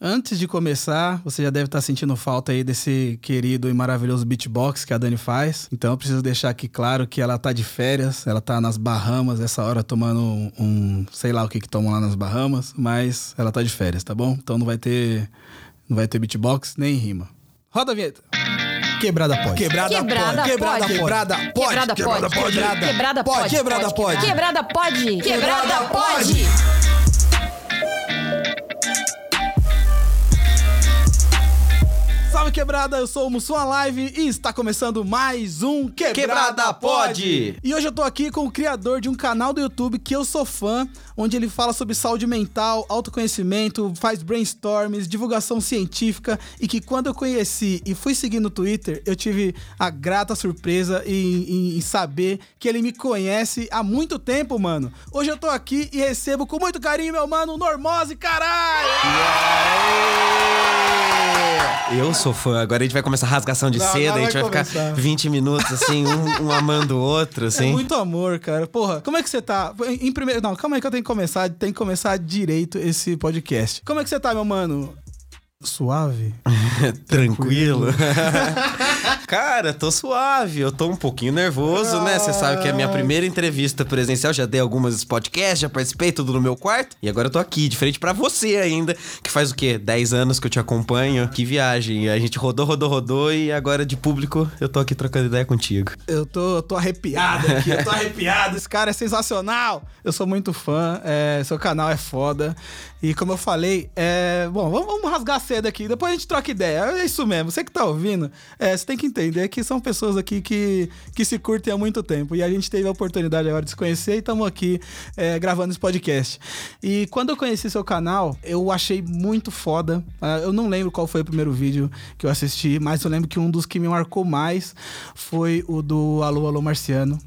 Antes de começar, você já deve estar sentindo falta aí desse querido e maravilhoso beatbox que a Dani faz. Então eu preciso deixar aqui claro que ela tá de férias, ela tá nas Bahamas essa hora tomando um, um sei lá o que que tomam lá nas Bahamas, mas ela tá de férias, tá bom? Então não vai ter não vai ter beatbox nem rima. Roda a vinheta. Quebrada pode. Quebrada, Quebrada pode. Quebrada pode. Quebrada pode. Quebrada pode. Quebrada Quebrada pode. Quebrada pode. Quebrada pode. Quebrada pode. Salve quebrada, eu sou o Mussum Live e está começando mais um Quebrada, Quebrada Pod. E hoje eu tô aqui com o criador de um canal do YouTube que eu sou fã, onde ele fala sobre saúde mental, autoconhecimento, faz brainstorms, divulgação científica e que quando eu conheci e fui seguir no Twitter, eu tive a grata surpresa em, em- em saber que ele me conhece há muito tempo, mano. Hoje eu tô aqui e recebo com muito carinho meu mano Normose, caralho! Eu sou fã. Agora a gente vai começar a rasgação de Não, seda, a gente vai, vai ficar começar. 20 minutos assim, um, um amando o outro, É assim. muito amor, cara. Porra, como é que você tá? Em, em primeiro. Não, calma aí que eu tenho que começar. Tem que começar direito esse podcast. Como é que você tá, meu mano? Suave? Tranquilo. Cara, tô suave. Eu tô um pouquinho nervoso, né? Você sabe que é a minha primeira entrevista presencial. Já dei algumas podcasts, já participei, tudo no meu quarto. E agora eu tô aqui, de frente pra você ainda. Que faz o quê? 10 anos que eu te acompanho. Que viagem. A gente rodou, rodou, rodou. E agora de público, eu tô aqui trocando ideia contigo. Eu tô, eu tô arrepiado aqui, eu tô arrepiado. Esse cara é sensacional. Eu sou muito fã, é, seu canal é foda. E como eu falei, é. Bom, vamos, vamos rasgar seda aqui, depois a gente troca ideia. É isso mesmo, você que tá ouvindo, é, você tem que entender que são pessoas aqui que, que se curtem há muito tempo. E a gente teve a oportunidade agora de se conhecer e estamos aqui é, gravando esse podcast. E quando eu conheci seu canal, eu achei muito foda. Ah, Eu não lembro qual foi o primeiro vídeo que eu assisti, mas eu lembro que um dos que me marcou mais foi o do Alô, Alô Marciano.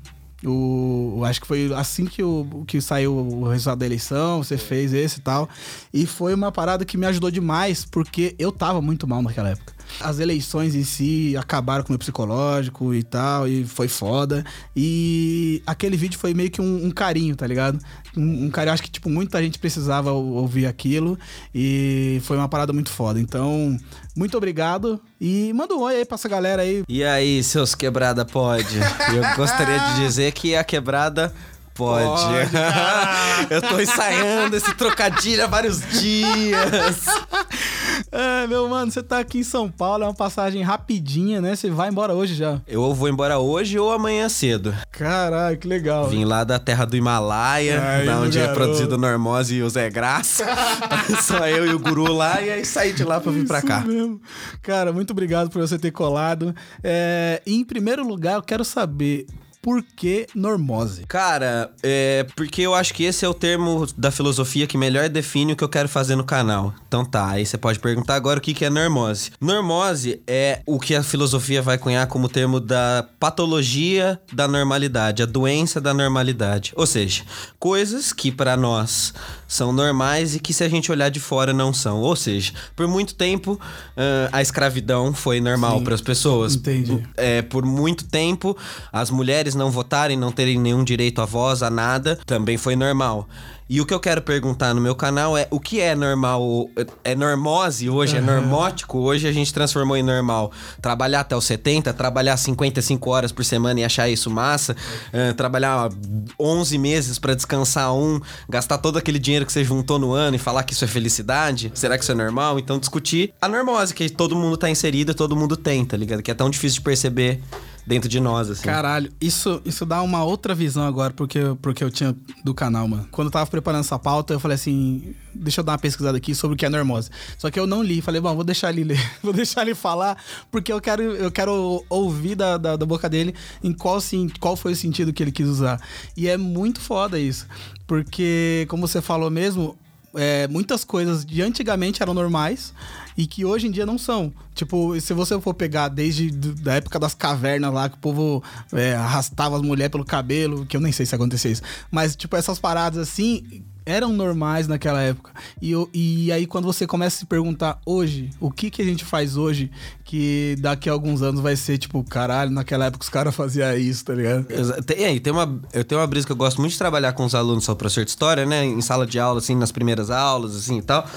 O, acho que foi assim que, o, que saiu o resultado da eleição, você fez esse e tal. E foi uma parada que me ajudou demais, porque eu tava muito mal naquela época. As eleições em si acabaram com o meu psicológico e tal, e foi foda. E aquele vídeo foi meio que um, um carinho, tá ligado? Um, um carinho, acho que, tipo, muita gente precisava ou- ouvir aquilo. E foi uma parada muito foda. Então, muito obrigado. E manda um oi aí pra essa galera aí. E aí, seus quebrada pode? Eu gostaria de dizer que a quebrada pode. Pode, Eu tô ensaiando esse trocadilho há vários dias. É, meu mano, você tá aqui em São Paulo, é uma passagem rapidinha, né? Você vai embora hoje já. Eu ou vou embora hoje ou amanhã cedo. Caralho, que legal. Vim lá da terra do Himalaia, Ai, da onde é garoto. produzido o Normose e o Zé Graça. Só eu e o Guru lá, e aí saí de lá pra vir pra cá. mesmo. Cara, muito obrigado por você ter colado. É, em primeiro lugar, eu quero saber por que normose? Cara, é porque eu acho que esse é o termo da filosofia que melhor define o que eu quero fazer no canal. Então tá, aí você pode perguntar agora o que que é normose. Normose é o que a filosofia vai cunhar como termo da patologia da normalidade, a doença da normalidade. Ou seja, coisas que pra nós são normais e que se a gente olhar de fora não são. Ou seja, por muito tempo ah, a escravidão foi normal para as pessoas. entendi. É, por muito tempo, as mulheres não votarem, não terem nenhum direito à voz, a nada, também foi normal. E o que eu quero perguntar no meu canal é o que é normal? É normose hoje? É normótico? Hoje a gente transformou em normal. Trabalhar até os 70, trabalhar 55 horas por semana e achar isso massa, eh, trabalhar 11 meses pra descansar um, gastar todo aquele dinheiro que você juntou no ano e falar que isso é felicidade? Será que isso é normal? Então discutir a normose que todo mundo tá inserido e todo mundo tem, tá ligado? Que é tão difícil de perceber dentro de nós, assim. Caralho, isso, isso dá uma outra visão agora porque, porque eu tinha do canal, mano. Quando eu tava preparando essa pauta, eu falei assim: deixa eu dar uma pesquisada aqui sobre o que é normose. Só que eu não li, falei, bom, vou deixar ele ler, vou deixar ele falar, porque eu quero, eu quero ouvir da, da, da boca dele em qual, sim, qual foi o sentido que ele quis usar. E é muito foda isso. Porque, como você falou mesmo, é, muitas coisas de antigamente eram normais e que hoje em dia não são. Tipo, se você for pegar desde da época das cavernas lá, que o povo é, arrastava as mulheres pelo cabelo, que eu nem sei se acontecia isso, mas tipo, essas paradas assim eram normais naquela época. E, e aí quando você começa a se perguntar hoje, o que que a gente faz hoje que daqui a alguns anos vai ser tipo, caralho, naquela época os caras faziam isso, tá ligado? Tem, aí, tem uma, eu tenho uma brisa que eu gosto muito de trabalhar com os alunos, sou professor de história, né? Em sala de aula, assim, nas primeiras aulas, assim e tal.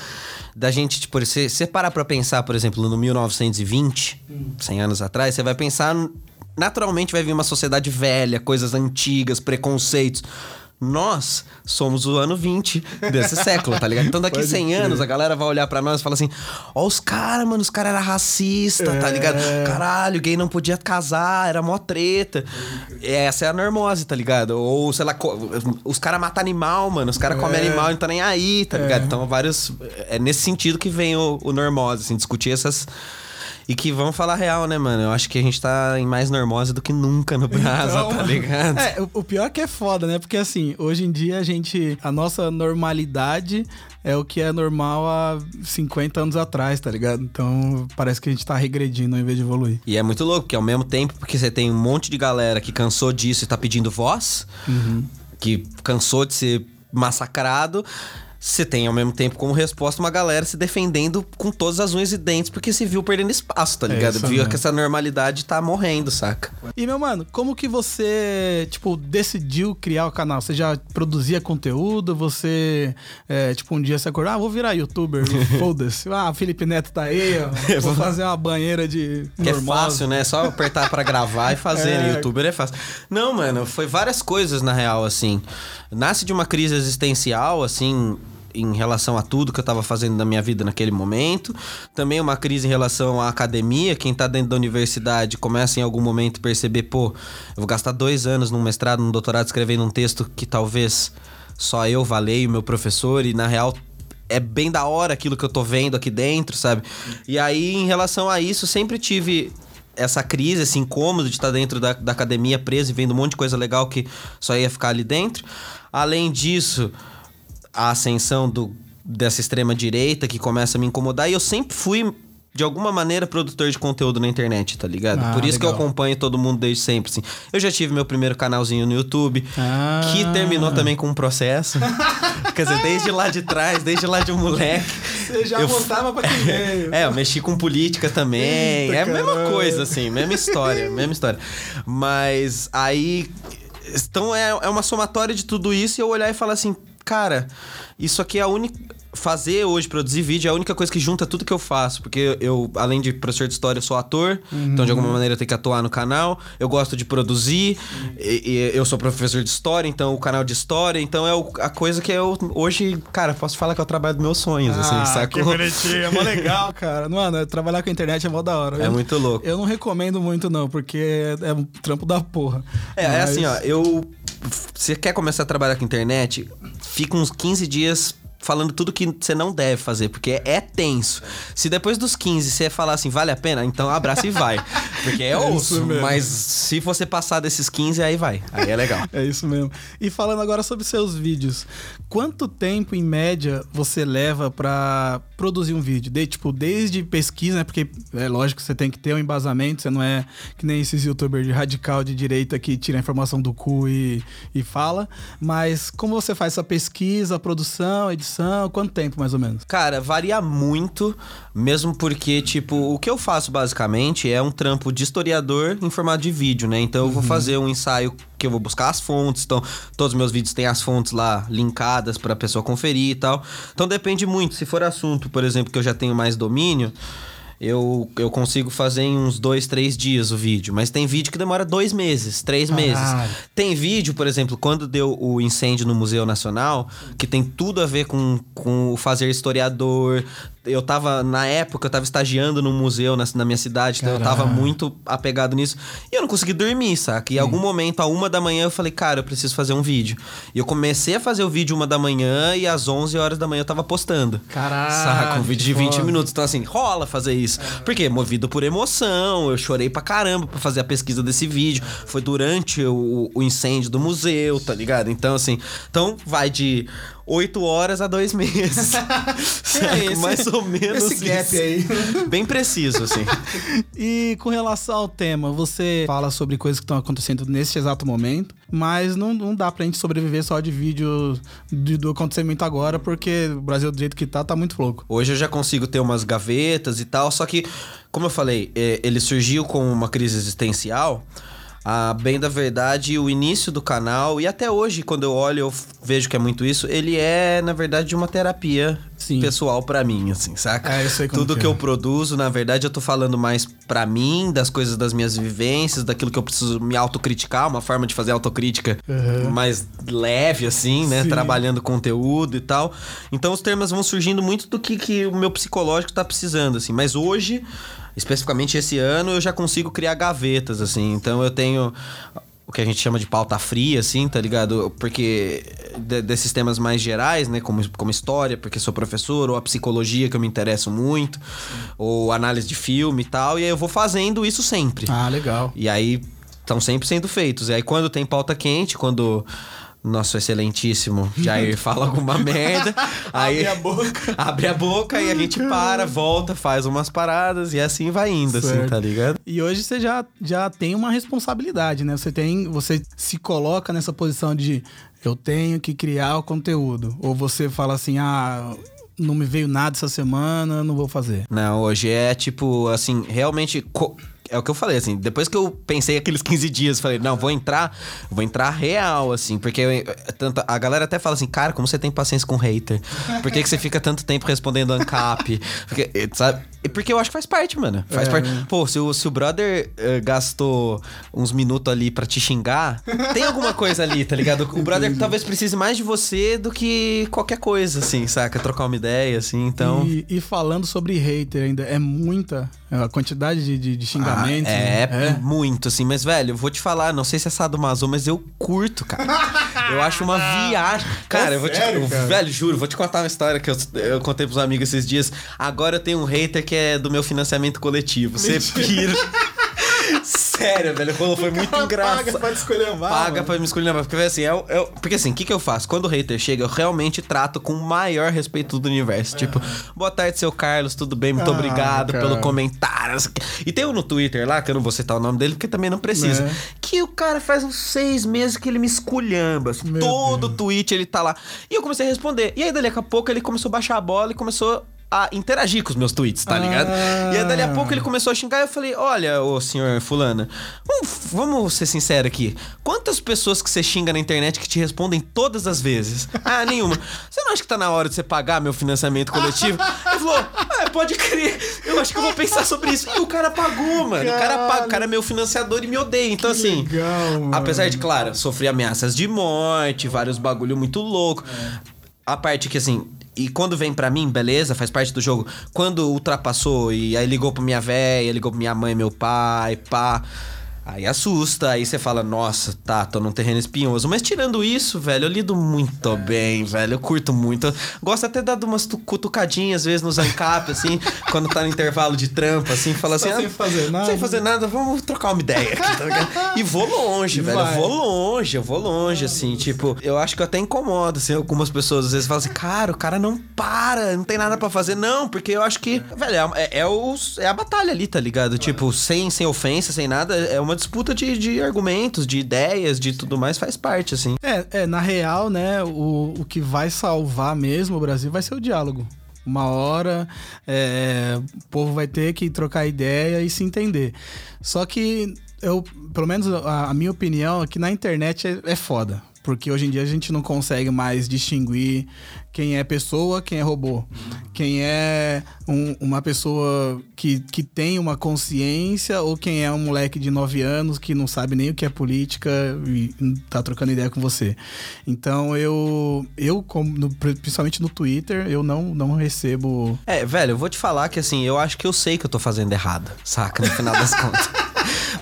da gente, tipo, você, você parar pra pensar, por exemplo, no 1920, 100 anos atrás, você vai pensar. Naturalmente vai vir uma sociedade velha, coisas antigas, preconceitos. Nós somos o ano 20 desse século, tá ligado? Então daqui Pode 100 crer. anos a galera vai olhar pra nós e falar assim: Ó, os caras, mano, os caras eram racistas, tá É. ligado? Caralho, gay não podia casar, era mó treta. Essa é a normose, tá ligado? Ou, sei lá, os caras matam animal, mano, os caras comem É. animal e não tá nem aí, tá ligado? Então, vários. É nesse sentido que vem o, o normose, assim, discutir essas. E que vamos falar real, né, mano? Eu acho que a gente tá em mais normose do que nunca no Brasa, Então, tá ligado? É, o, pior é que é foda, né? Porque assim, hoje em dia a gente. A nossa normalidade é o que é normal há 50 anos atrás, tá ligado? Então parece que a gente tá regredindo ao invés de evoluir. E é muito louco, porque ao mesmo tempo, porque você tem um monte de galera que cansou disso e tá pedindo voz, que cansou de ser massacrado. Você tem, ao mesmo tempo, como resposta, uma galera se defendendo com todas as unhas e dentes, porque se viu perdendo espaço, tá É ligado? isso viu mesmo. que essa normalidade tá morrendo, saca? E, meu mano, como que você, tipo, decidiu criar o canal? Você já produzia conteúdo? Você, é, tipo, um dia você acordou, ah, vou virar youtuber, foda-se. Ah, Felipe Neto tá aí, ó, vou fazer uma banheira de Que é fácil, né? Só apertar pra gravar e fazer. É. né? Youtuber é fácil. Não, mano, foi várias coisas na real, assim. Nasce de uma crise existencial, assim. Em relação a tudo que eu tava fazendo na minha vida naquele momento. Também uma crise em relação à academia. Quem tá dentro da universidade começa em algum momento a perceber, pô, eu vou gastar dois anos num mestrado, num doutorado, escrevendo um texto que talvez só eu valei o meu professor, e na real é bem da hora aquilo que eu tô vendo aqui dentro, sabe? E aí, em relação a isso, sempre tive essa crise, esse incômodo de estar dentro da, da academia preso e vendo um monte de coisa legal que só ia ficar ali dentro. Além disso, a ascensão do, dessa extrema direita que começa a me incomodar. E eu sempre fui, de alguma maneira, produtor de conteúdo na internet, tá ligado? Ah, Por isso que eu legal. acompanho todo mundo desde sempre, assim. Eu já tive meu primeiro canalzinho no YouTube, Ah. que terminou também com um processo. Quer dizer, desde lá de trás, desde lá de um moleque. Você já eu pra quem veio. É, eu mexi com política também. Eita, é a mesma caralho. coisa, assim, mesma história, mesma história. Mas aí. Então é, é uma somatória de tudo isso e eu olhar e falar assim, cara, isso aqui é a única. Fazer hoje, produzir vídeo, é a única coisa que junta tudo que eu faço. Porque eu, além de professor de história, eu sou ator. Então, de alguma maneira, eu tenho que atuar no canal. Eu gosto de produzir. E, e eu sou professor de história, então o canal de história. Então, é o- a coisa que eu hoje, cara, posso falar que é o trabalho dos meus sonhos, assim, Ah, sacou? que bonitinho, é mó legal, cara. Mano, trabalhar com a internet é mó da hora. É Eu- muito louco. Eu não recomendo muito, não, porque é um trampo da porra. É, é Mas- assim, ó, eu. Você quer começar a trabalhar com internet, fica uns 15 dias falando tudo que você não deve fazer, porque é, é tenso. Se depois dos 15 você falar assim, vale a pena, então abraça e vai. Porque é, É isso osso, mesmo. mas se você passar desses 15, aí vai. Aí é legal. É isso mesmo. E falando agora sobre seus vídeos, quanto tempo em média você leva pra produzir um vídeo? De, tipo, desde pesquisa, né? Porque é lógico que você tem que ter um embasamento, você não é que nem esses youtubers de radical de direita que tira a informação do cu e, e fala. Mas como você faz essa pesquisa, produção, edição? Quanto tempo mais ou menos? Cara, varia muito, mesmo porque, tipo, o que eu faço basicamente é um trampo de historiador em formato de vídeo, né? Então eu vou fazer um ensaio que eu vou buscar as fontes, então todos os meus vídeos têm as fontes lá linkadas pra pessoa conferir e tal. Então depende muito. Se for assunto, por exemplo, que eu já tenho mais domínio. Eu, eu consigo fazer em uns dois, três dias o vídeo. Mas tem vídeo que demora dois meses, três Caralho. meses. Tem vídeo, por exemplo, quando deu o incêndio no Museu Nacional, que tem tudo a ver com, com o fazer historiador. Eu tava, na época, eu tava estagiando num museu na, na minha cidade, então eu tava muito apegado nisso. E eu não consegui dormir, saca? E em algum momento, a uma da manhã, eu falei, cara, eu preciso fazer um vídeo. E eu comecei a fazer o vídeo uma da manhã e às 11 horas da manhã eu tava postando. Caralho, Saca? Um vídeo de 20 foda. minutos. Então, assim, rola fazer isso. Porque movido por emoção, eu chorei pra caramba pra fazer a pesquisa desse vídeo. Foi durante o, o incêndio do museu, tá ligado? Então, assim, então vai de 8 horas a 2 meses. Saca? esse- Mais ou menos esse gap isso. aí. Bem preciso, assim. E com relação ao tema, você fala sobre coisas que estão acontecendo nesse exato momento, mas não, não dá pra gente sobreviver só de vídeo de- do acontecimento agora, porque o Brasil do jeito que tá, tá muito louco. Hoje eu já consigo ter umas gavetas e tal, só que, como eu falei, é, ele surgiu com uma crise existencial. A bem da verdade, o início do canal, e até hoje, quando eu olho, eu vejo que é muito isso, ele é, na verdade, uma terapia Sim. pessoal para mim, assim, saca? É, eu sei como Tudo que que é. eu produzo, na verdade, eu tô falando mais para mim, das coisas das minhas vivências, daquilo que eu preciso me autocriticar, uma forma de fazer autocrítica Uhum. mais leve, assim, né? Sim. Trabalhando conteúdo e tal. Então os termos vão surgindo muito do que, que o meu psicológico tá precisando, assim. Mas hoje, especificamente esse ano, eu já consigo criar gavetas, assim. Então eu tenho o que a gente chama de pauta fria, assim, tá ligado? Porque de- desses temas mais gerais, né? Como, como história, porque sou professor, ou a psicologia, que eu me interesso muito, ou análise de filme e tal. E aí eu vou fazendo isso sempre. Ah, legal. E aí estão sempre sendo feitos. E aí quando tem pauta quente, quando nosso excelentíssimo Jair fala alguma merda, aí Abre a boca. abre a boca e a gente para, volta, faz umas paradas e assim vai indo, assim, Certo. tá ligado? E hoje você já, já tem uma responsabilidade, né? Você tem, você se coloca nessa posição de eu tenho que criar o conteúdo, ou você fala assim, ah, não me veio nada essa semana, não vou fazer. Não, hoje é tipo, assim, realmente. co- É o que eu falei, assim, depois que eu pensei aqueles 15 dias, falei, não, vou entrar, vou entrar real, assim, porque eu- tanto, a galera até fala assim, cara, como você tem paciência com hater? Por que, que você fica tanto tempo respondendo ANCAP? Porque, sabe? Porque eu acho que faz parte, mano. Faz É, parte. né? Pô, se o, se o brother eh, gastou uns minutos ali pra te xingar, tem alguma coisa ali, tá ligado? O brother talvez precise mais de você do que qualquer coisa, assim, saca? Trocar uma ideia, assim, então. E, e falando sobre hater ainda, é muita a quantidade de, de, de xingamentos. Ah, é, né? muito, assim. Mas, velho, eu vou te falar, não sei se é sadomaso, mas eu curto, cara. Eu acho uma viagem. Cara, eu vou sério, te. cara? Velho, juro, vou te contar uma história que eu, eu contei pros amigos esses dias. Agora eu tenho um hater que é do meu financiamento coletivo. Você pira. Sério, velho, rolou, foi muito engraçado. Paga pra escolher Paga pra me escolher Porque, assim, é, é o- porque assim, o que, que eu faço? Quando o hater chega, eu realmente trato com o maior respeito do universo. Tipo, boa tarde, seu Carlos, tudo bem? Muito Ah, obrigado cara. pelo comentário. E tem um no Twitter lá, que eu não vou citar o nome dele, porque também não precisa. Né? Que o cara faz uns seis meses que ele me esculhamba. assim, Meu todo tweet ele tá lá. E eu comecei a responder. E aí, dali a pouco, ele começou a baixar a bola e começou a interagir com os meus tweets, tá Ah. ligado? E aí, dali a pouco, ele começou a xingar e eu falei: Olha, ô senhor Fulana, vamos, vamos ser sinceros aqui. Quantas pessoas que você xinga na internet que te respondem todas as vezes? Ah, nenhuma. Você não acha que tá na hora de você pagar meu financiamento coletivo? Ele falou: Ah, pode crer. Eu acho que eu vou pensar sobre isso. E o cara pagou, mano. O cara paga. O cara é meu financiador e me odeia. Então, assim. legal, apesar de, claro, sofrer ameaças de morte, vários bagulho muito louco. A parte que, assim. E quando vem pra mim, beleza, faz parte do jogo. Quando ultrapassou e aí ligou pra minha véia, ligou pra minha mãe, meu pai, pá. Aí assusta, aí você fala, nossa, tá, tô num terreno espinhoso. Mas tirando isso, velho, eu lido muito bem, velho. Eu curto muito. Eu gosto até de dar umas tu- cutucadinhas, às vezes, no Zancap, assim, quando tá no intervalo de trampo, assim, fala assim. Tá sem "Ah, fazer nada." Sem fazer nada, vamos trocar uma ideia aqui, tá ligado? E vou longe, velho. Eu vou longe, eu vou longe, assim. Tipo, eu acho que eu até incomodo, assim, algumas pessoas às vezes falam assim, cara, o cara não para, não tem nada pra fazer. Não, porque eu acho que, velho, é, é, os- é a batalha ali, tá ligado? Tipo, sem, sem ofensa, sem nada, é uma disputa de, de argumentos, de ideias, de tudo mais, faz parte, assim. É, é, na real, né, o, o que vai salvar mesmo o Brasil vai ser o diálogo. Uma hora é, o povo vai ter que trocar ideia e se entender. Só que eu, pelo menos a, a minha opinião é que na internet é, é foda. Porque hoje em dia a gente não consegue mais distinguir quem é pessoa, quem é robô. Quem é um- uma pessoa que, que tem uma consciência ou quem é um moleque de 9 anos que não sabe nem o que é política e tá trocando ideia com você. Então eu, eu como no- principalmente no Twitter, eu não, não recebo. É, velho, eu vou te falar que assim, eu acho que eu sei que eu tô fazendo errado, saca? No final das contas.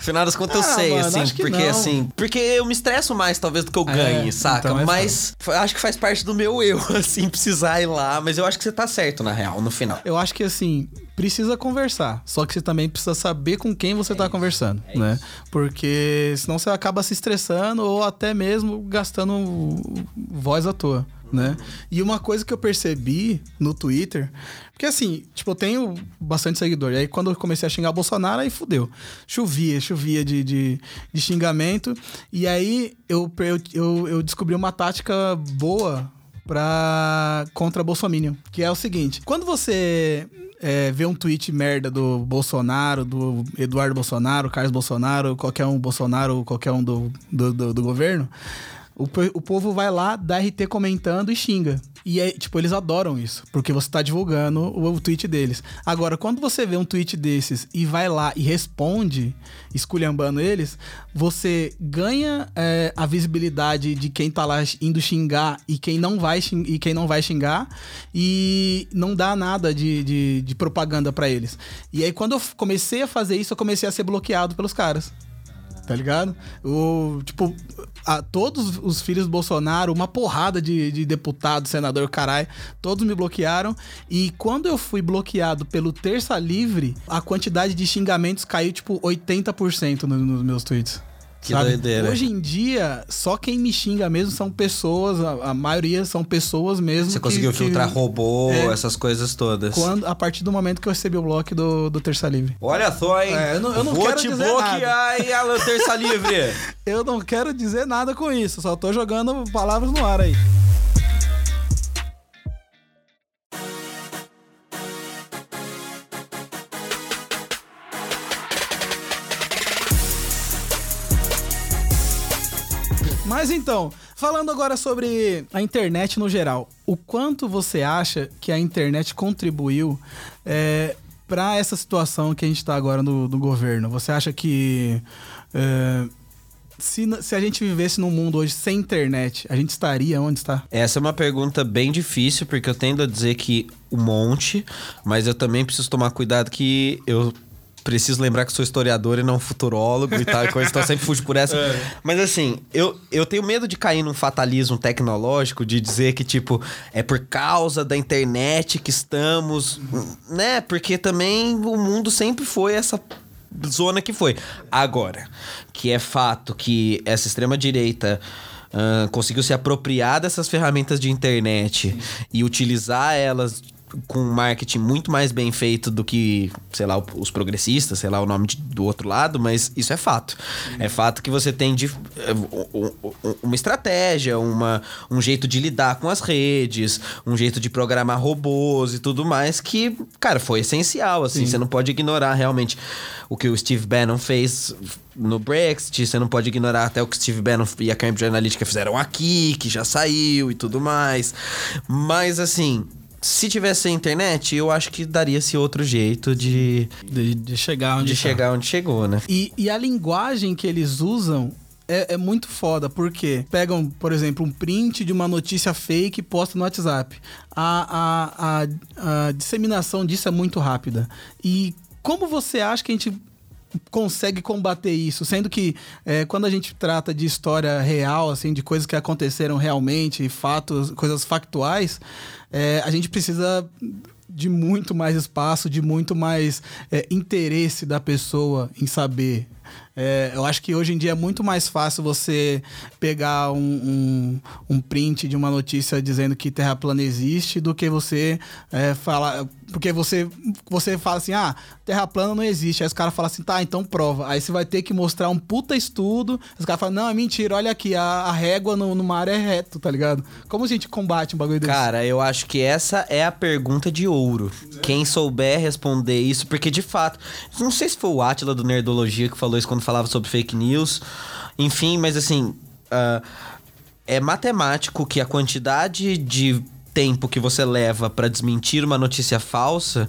No final das contas, eu Ah, sei, mano, assim, porque não. assim. Porque eu me estresso mais, talvez, do que eu ganhe, saca? então é mas fa- acho que faz parte do meu eu, assim, precisar ir lá. Mas eu acho que você tá certo, na real, no final. Eu acho que assim, precisa conversar. Só que você também precisa saber com quem você tá conversando, né? Porque senão você acaba se estressando ou até mesmo gastando voz à toa. Né? E uma coisa que eu percebi no Twitter, porque assim, tipo, eu tenho bastante seguidor. E aí, quando eu comecei a xingar Bolsonaro, aí fudeu. Chovia, chovia de, de, de xingamento. E aí eu, eu, eu, descobri uma tática boa pra contra Bolsonaro, que é o seguinte: quando você é, vê um tweet merda do Bolsonaro, do Eduardo Bolsonaro, Carlos Bolsonaro, qualquer um Bolsonaro, qualquer um do, do, do, do governo, o, o povo vai lá, dá RT comentando e xinga. E é, tipo, eles adoram isso, porque você tá divulgando o, o, tweet deles. Agora, quando você vê um tweet desses e vai lá e responde, esculhambando eles, você ganha é, a visibilidade de quem tá lá indo xingar e quem não vai, e quem não vai xingar, e não dá nada de, de, de propaganda para eles. E aí, quando eu comecei a fazer isso, eu comecei a ser bloqueado pelos caras tá ligado? O, tipo, a, todos os filhos do Bolsonaro, uma porrada de, de deputado, senador, caralho, todos me bloquearam. E quando eu fui bloqueado pelo Terça Livre, a quantidade de xingamentos caiu, tipo, 80% no, nos meus tweets. Que sabe? doideira. Hoje em dia, só quem me xinga mesmo são pessoas, a, a maioria são pessoas mesmo. Você que, conseguiu filtrar que, robô, é, essas coisas todas. Quando, a partir do momento que eu recebi o bloco do, do Terça Livre. Olha só, hein? É, eu não, eu não Vou te bloquear, hein, Alan Terça Livre. eu não quero dizer nada com isso, só tô jogando palavras no ar aí. Mas então, falando agora sobre a internet no geral, o quanto você acha que a internet contribuiu é, para essa situação que a gente está agora no, no, governo? Você acha que é, se, se a gente vivesse num mundo hoje sem internet, a gente estaria onde está? Essa é uma pergunta bem difícil, porque eu tendo a dizer que um monte, mas eu também preciso tomar cuidado que eu preciso lembrar que sou historiador e não futurólogo e tal, coisa, então sempre fujo por essa. É. Mas assim, eu, eu tenho medo de cair num fatalismo tecnológico, de dizer que, tipo, é por causa da internet que estamos, né? Porque também o mundo sempre foi essa zona que foi. Agora, que é fato que essa extrema-direita. Uh, conseguiu se apropriar dessas ferramentas de internet Sim. e utilizar elas com um marketing muito mais bem feito do que, sei lá, os progressistas, sei lá o nome de, do outro lado, mas isso é fato. É fato que você tem de, eh, uma estratégia, uma, um jeito de lidar com as redes, um jeito de programar robôs e tudo mais que, cara, foi essencial, assim. Sim. Você não pode ignorar realmente o que o Steve Bannon fez no Brexit, você não pode ignorar até o que Steve Bannon e a Cambridge Analytica fizeram aqui, que já saiu e tudo mais. Mas, assim, se tivesse internet, eu acho que daria-se outro jeito de, de, de chegar onde de tá. chegar onde chegou, né? E, e a linguagem que eles usam é, é, muito foda, porque pegam, por exemplo, um print de uma notícia fake e postam no WhatsApp. A, a, a, a disseminação disso é muito rápida. E como você acha que a gente consegue combater isso, sendo que é, quando a gente trata de história real, assim, de coisas que aconteceram realmente, fatos, coisas factuais, é, a gente precisa de muito mais espaço, de muito mais é, interesse da pessoa em saber. É, eu acho que hoje em dia é muito mais fácil você pegar um, um, um print de uma notícia dizendo que Terra plana existe do que você é, falar porque você, você fala assim, ah, terra plana não existe. Aí os caras falam assim, tá, então prova. Aí você vai ter que mostrar um puta estudo. Os caras falam, não, é mentira, olha aqui, a, a régua no, no mar é reto, tá ligado? Como a gente combate um bagulho desse? Cara, eu acho que essa é a pergunta de ouro. Quem souber responder isso, porque de fato, não sei se foi o Atila do Nerdologia que falou isso quando falava sobre fake news. Enfim, mas assim. Uh, é matemático que a quantidade de tempo que você leva para desmentir uma notícia falsa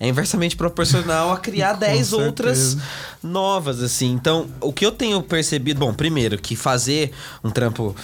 é inversamente proporcional a criar 10 outras novas, assim. Então, o que eu tenho percebido, bom, primeiro, que fazer um trampo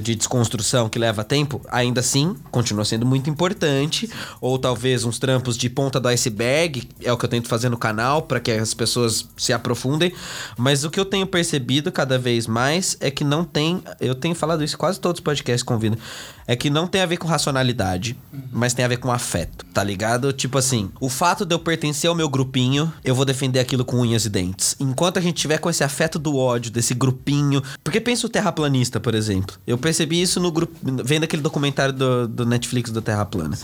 de desconstrução que leva tempo, ainda assim, continua sendo muito importante. Ou talvez uns trampos de ponta do iceberg, é o que eu tento fazer no canal, para que as pessoas se aprofundem. Mas o que eu tenho percebido cada vez mais é que não tem. Eu tenho falado isso quase todos os podcasts convidam. É que não tem a ver com racionalidade, mas tem a ver com afeto, tá ligado? Tipo assim, o fato de eu pertencer ao meu grupinho, eu vou defender aquilo com unhas e dentes. Enquanto a gente tiver com esse afeto do ódio, desse grupinho. Porque pensa o terraplanista, por exemplo. Eu percebi isso no grupo. Vendo aquele documentário do, do Netflix do Terra Plana.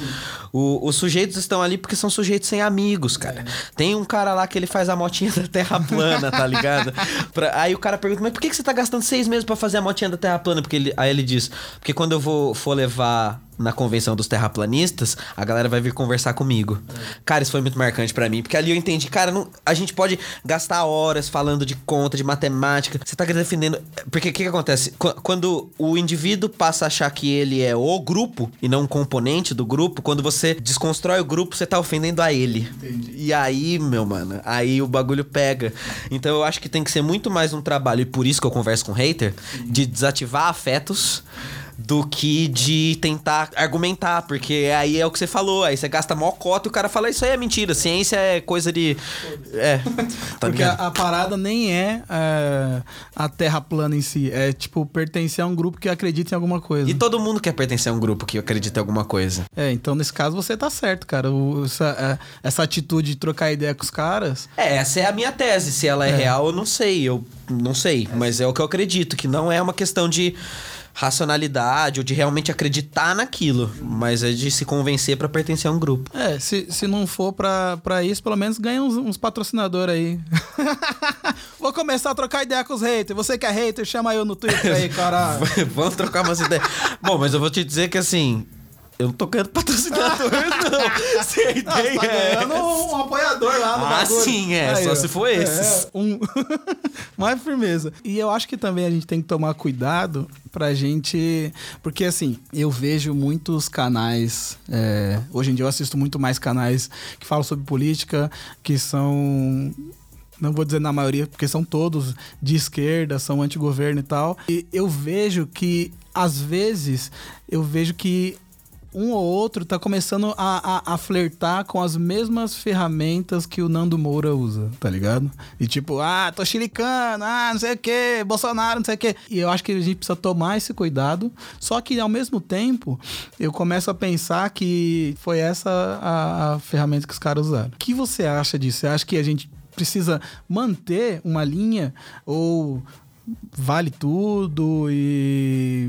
O, os sujeitos estão ali porque são sujeitos sem amigos, cara. É. Tem um cara lá que ele faz a motinha da Terra Plana, tá ligado? pra, aí o cara pergunta, mas por que, que você tá gastando seis meses para fazer a motinha da Terra Plana? Porque ele, aí ele diz, porque quando eu vou for levar na convenção dos terraplanistas, a galera vai vir conversar comigo. Cara, isso foi muito marcante pra mim, porque ali eu entendi, cara, não, a gente pode gastar horas falando de conta, de matemática. Você tá defendendo. Porque o que, que acontece? Qu- Quando o indivíduo passa a achar que ele é o grupo e não um componente do grupo, quando você desconstrói o grupo, você tá ofendendo a ele. E aí, meu mano, aí o bagulho pega. Então eu acho que tem que ser muito mais um trabalho, e por isso que eu converso com hater, de desativar afetos do que de tentar argumentar, porque aí é o que você falou, aí você gasta mó cota e o cara fala, isso aí é mentira, ciência é coisa de... É, tá Porque a, a parada nem é, é, a terra plana em si. É, tipo, pertencer a um grupo que acredita em alguma coisa. E todo mundo quer pertencer a um grupo que acredita em alguma coisa. É, então nesse caso você tá certo, cara. O- essa, é, essa atitude de trocar ideia com os caras. É, essa é a minha tese. Se ela é, real, eu não sei. Eu não sei. Mas é o que eu acredito, que não é uma questão de racionalidade ou de realmente acreditar naquilo, mas é de se convencer pra pertencer a um grupo. É, se, se não for pra, pra isso, pelo menos ganha uns, uns patrocinadores aí. Vou começar a trocar ideia com os haters. Você que é hater, chama eu no Twitter aí, cara. Vamos trocar umas ideias. Bom, mas eu vou te dizer que assim. Eu não tô ganhando patrocinador, não. Se a Ah, ideia tá é ganhando um apoiador lá no Ah, bagulho. sim, é, só se for esses. É, um... Mais firmeza. E eu acho que também a gente tem que tomar cuidado pra gente... Porque, assim, eu vejo muitos canais... é, Hoje em dia eu assisto muito mais canais que falam sobre política, que são... Não vou dizer na maioria, porque são todos de esquerda, são anti-governo e tal. E eu vejo que, às vezes, eu vejo que um ou outro tá começando a, a, a flertar com as mesmas ferramentas que o Nando Moura usa, tá ligado? E tipo, ah, tô chilicando, ah, não sei o que, Bolsonaro, não sei o que. E eu acho que a gente precisa tomar esse cuidado. Só que ao mesmo tempo, eu começo a pensar que foi essa a, a ferramenta que os caras usaram. O que você acha disso? Você acha que a gente precisa manter uma linha ou vale tudo e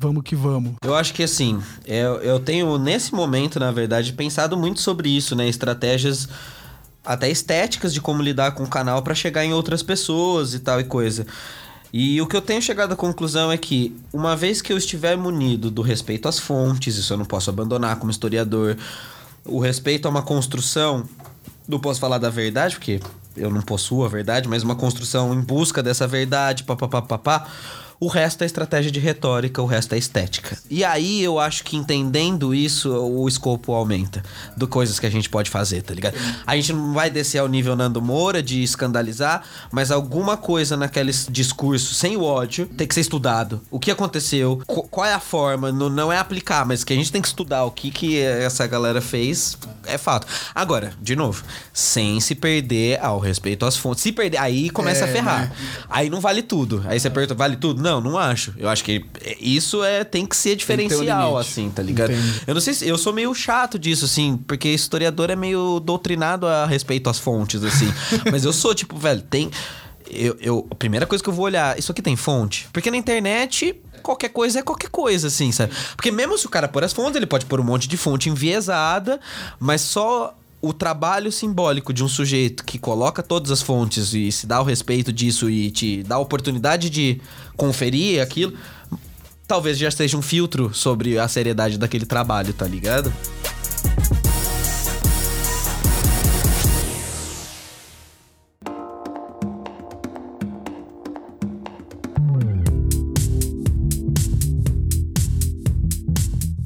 vamos que vamos? Eu acho que assim, eu, eu tenho nesse momento, na verdade, pensado muito sobre isso, né? Estratégias até estéticas de como lidar com o canal pra chegar em outras pessoas e tal e coisa. E o que eu tenho chegado à conclusão é que, uma vez que eu estiver munido do respeito às fontes, isso eu não posso abandonar como historiador, o respeito a uma construção, não posso falar da verdade, porque eu não possuo a verdade, mas uma construção em busca dessa verdade, papapá, papá. O resto é estratégia de retórica, o resto é estética. E aí eu acho que entendendo isso, o escopo aumenta do coisas que a gente pode fazer, tá ligado? A gente não vai descer ao nível Nando Moura de escandalizar, mas alguma coisa naquele discurso sem o ódio tem que ser estudado. O que aconteceu, qu- qual é a forma, não, não é aplicar, mas que a gente tem que estudar o que, que essa galera fez, é fato. Agora, de novo, sem se perder ao respeito às fontes. Se perder, aí começa É, a ferrar. né? Aí não vale tudo. Aí você pergunta, vale tudo? Não, não acho. Eu acho que isso é tem que ser que um diferencial, limite. assim, tá ligado? Entendi. Eu não sei se. Eu sou meio chato disso, assim, porque historiador é meio doutrinado a respeito às fontes, assim. Mas eu sou, tipo, velho, tem. Eu, eu, a primeira coisa que eu vou olhar, isso aqui tem fonte? Porque na internet, qualquer coisa é qualquer coisa, assim, sabe? Porque mesmo se o cara pôr as fontes, ele pode pôr um monte de fonte enviesada, mas só o trabalho simbólico de um sujeito que coloca todas as fontes e se dá o respeito disso e te dá a oportunidade de conferir aquilo, talvez já seja um filtro sobre a seriedade daquele trabalho, tá ligado?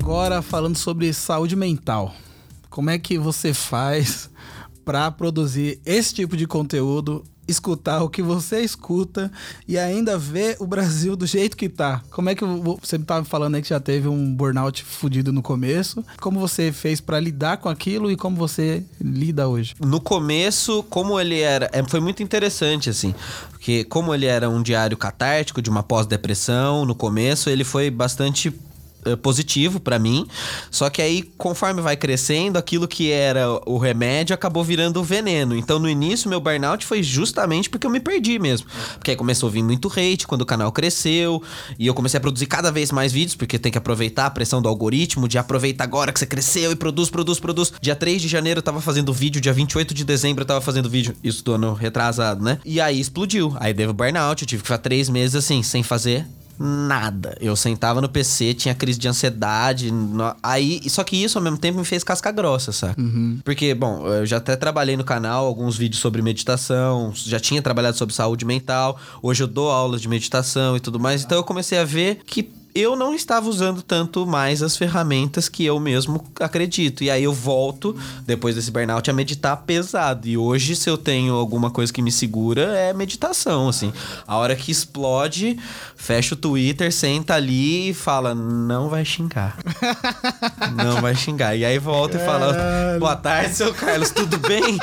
Agora falando sobre saúde mental. Como é que você faz pra produzir esse tipo de conteúdo, escutar o que você escuta e ainda ver o Brasil do jeito que tá? Como é que vo- você me tava falando aí que já teve um burnout fudido no começo? Como você fez pra lidar com aquilo e como você lida hoje? No começo, como ele era. é, foi muito interessante, assim. Porque, como ele era um diário catártico de uma pós-depressão, no começo ele foi bastante positivo pra mim. Só que aí, conforme vai crescendo, aquilo que era o remédio acabou virando o veneno. Então, no início, meu burnout foi justamente porque eu me perdi mesmo. Porque aí começou a vir muito hate quando o canal cresceu. E eu comecei a produzir cada vez mais vídeos, porque tem que aproveitar a pressão do algoritmo, de aproveitar agora que você cresceu e produz, produz, produz. Dia 3 de janeiro eu tava fazendo vídeo, dia 28 de dezembro eu tava fazendo vídeo. Isso do ano retrasado, né? E aí explodiu. Aí teve burnout, eu tive que ficar três meses assim, sem fazer nada. Eu sentava no PC, tinha crise de ansiedade. no- Aí, só que isso ao mesmo tempo me fez casca grossa, saca? Porque, bom, eu já até trabalhei no canal alguns vídeos sobre meditação, já tinha trabalhado sobre saúde mental. Hoje eu dou aulas de meditação e tudo mais. Então eu comecei a ver que eu não estava usando tanto mais as ferramentas que eu mesmo acredito. E aí eu volto, depois desse burnout, a meditar pesado. E hoje, se eu tenho alguma coisa que me segura, é meditação, assim. A hora que explode, fecha o Twitter, senta ali e fala: não vai xingar. não vai xingar. E aí volta e fala: boa tarde, seu Carlos, tudo bem?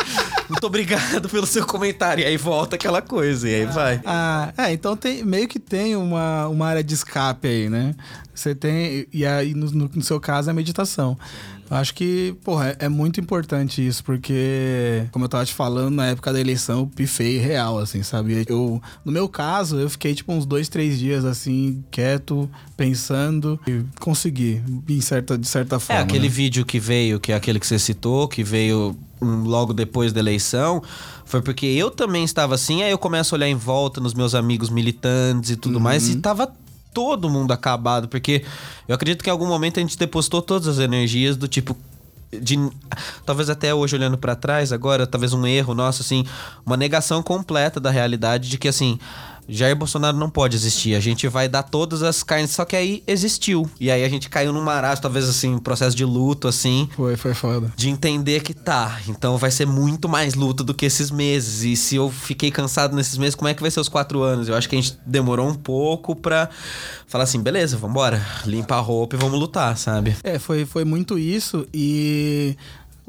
Muito obrigado pelo seu comentário. E aí volta aquela coisa, e aí vai. Ah, é, então tem, meio que tem uma, uma área de escape aí, né? Você tem. E aí, no- no seu caso, é a meditação. Acho que, porra, é, é muito importante isso, porque, como eu tava te falando, na época da eleição, eu pifei real, assim, sabe? Eu, no meu caso, eu fiquei, tipo, uns dois, três dias, assim, quieto, pensando, e consegui, em certa, de certa É, forma. aquele né? vídeo que veio, que é aquele que você citou, que veio logo depois da eleição, foi porque eu também estava assim, aí eu começo a olhar em volta nos meus amigos militantes e tudo mais, e tava todo mundo acabado, porque eu acredito que em algum momento a gente depositou todas as energias do tipo de talvez até hoje olhando pra trás agora, talvez um erro nosso assim, uma negação completa da realidade de que assim, Jair Bolsonaro não pode existir. A gente vai dar todas as carnes, só que aí existiu. E aí a gente caiu num marasmo, talvez assim, um processo de luto assim, Foi, foi foda. de entender que tá, então vai ser muito mais luta do que esses meses. E se eu fiquei cansado nesses meses, como é que vai ser os quatro anos? Eu acho que a gente demorou um pouco pra falar assim, beleza, vambora, limpa a roupa e vamos lutar, sabe? É, foi, foi muito isso e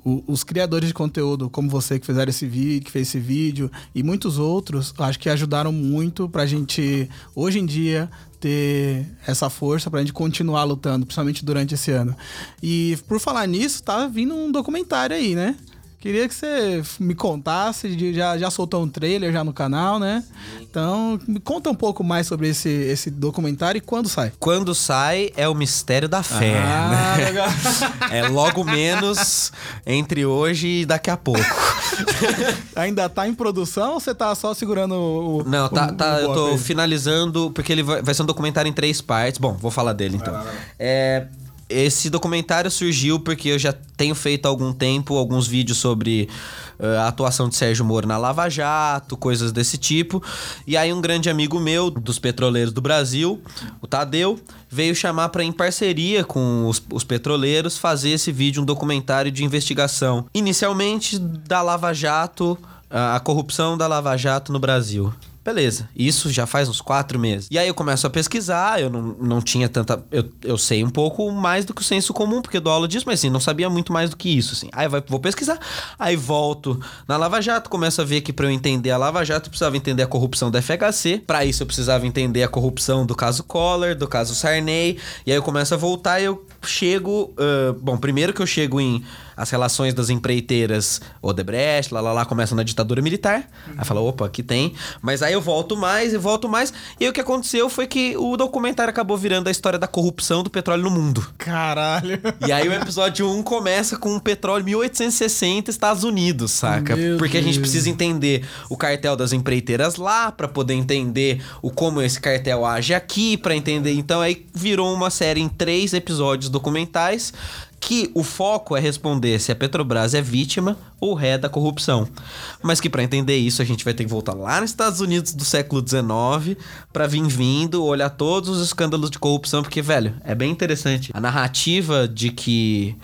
os criadores de conteúdo, como você que fizeram esse vídeo, que fez esse vídeo e muitos outros, acho que ajudaram muito pra gente hoje em dia ter essa força pra gente continuar lutando, principalmente durante esse ano. E por falar nisso, tá vindo um documentário aí, né? Queria que você me contasse, já, já soltou um trailer já no canal, né? Então, me conta um pouco mais sobre esse, esse documentário e quando sai. Quando sai é o mistério da fé. Ah, né? legal. É logo menos entre hoje e daqui a pouco. Ainda tá em produção ou você tá só segurando o. Não, tá, o- tá, o eu tô finalizando, porque ele vai, vai ser um documentário em três partes. Bom, vou falar dele então. É, esse documentário surgiu porque eu já tenho feito há algum tempo alguns vídeos sobre eh, a atuação de Sérgio Moro na Lava Jato, coisas desse tipo. E aí um grande amigo meu dos petroleiros do Brasil, o Tadeu, veio chamar para em parceria com os, os petroleiros fazer esse vídeo, um documentário de investigação. Inicialmente da Lava Jato, a corrupção da Lava Jato no Brasil. Beleza, isso já faz uns quatro meses. E aí eu começo a pesquisar, eu não, não tinha tanta. Eu, eu sei um pouco mais do que o senso comum, porque eu dou aula disso, mas assim, não sabia muito mais do que isso, assim. Aí vai, vou pesquisar, aí volto na Lava Jato, começo a ver que pra eu entender a Lava Jato, eu precisava entender a corrupção da FHC. Pra isso eu precisava entender a corrupção do caso Collor, do caso Sarney. E aí eu começo a voltar e eu chego. ah, bom, primeiro que eu chego em as relações das empreiteiras Odebrecht, lá, lá, lá, começa na ditadura militar. Aí fala, opa, aqui tem. Mas aí eu volto mais e volto mais. E aí o que aconteceu foi que o documentário acabou virando a história da corrupção do petróleo no mundo. Caralho. E aí o episódio 1 começa com o petróleo 1860 Estados Unidos, saca? Meu Porque a gente Deus. precisa entender o cartel das empreiteiras lá pra poder entender o como esse cartel age aqui pra entender. Então aí virou uma série em três episódios documentais que o foco é responder se a Petrobras é vítima ou ré da corrupção. Mas que pra entender isso a gente vai ter que voltar lá nos Estados Unidos do século XIX pra vir vindo, olhar todos os escândalos de corrupção, porque velho, é bem interessante. A narrativa de que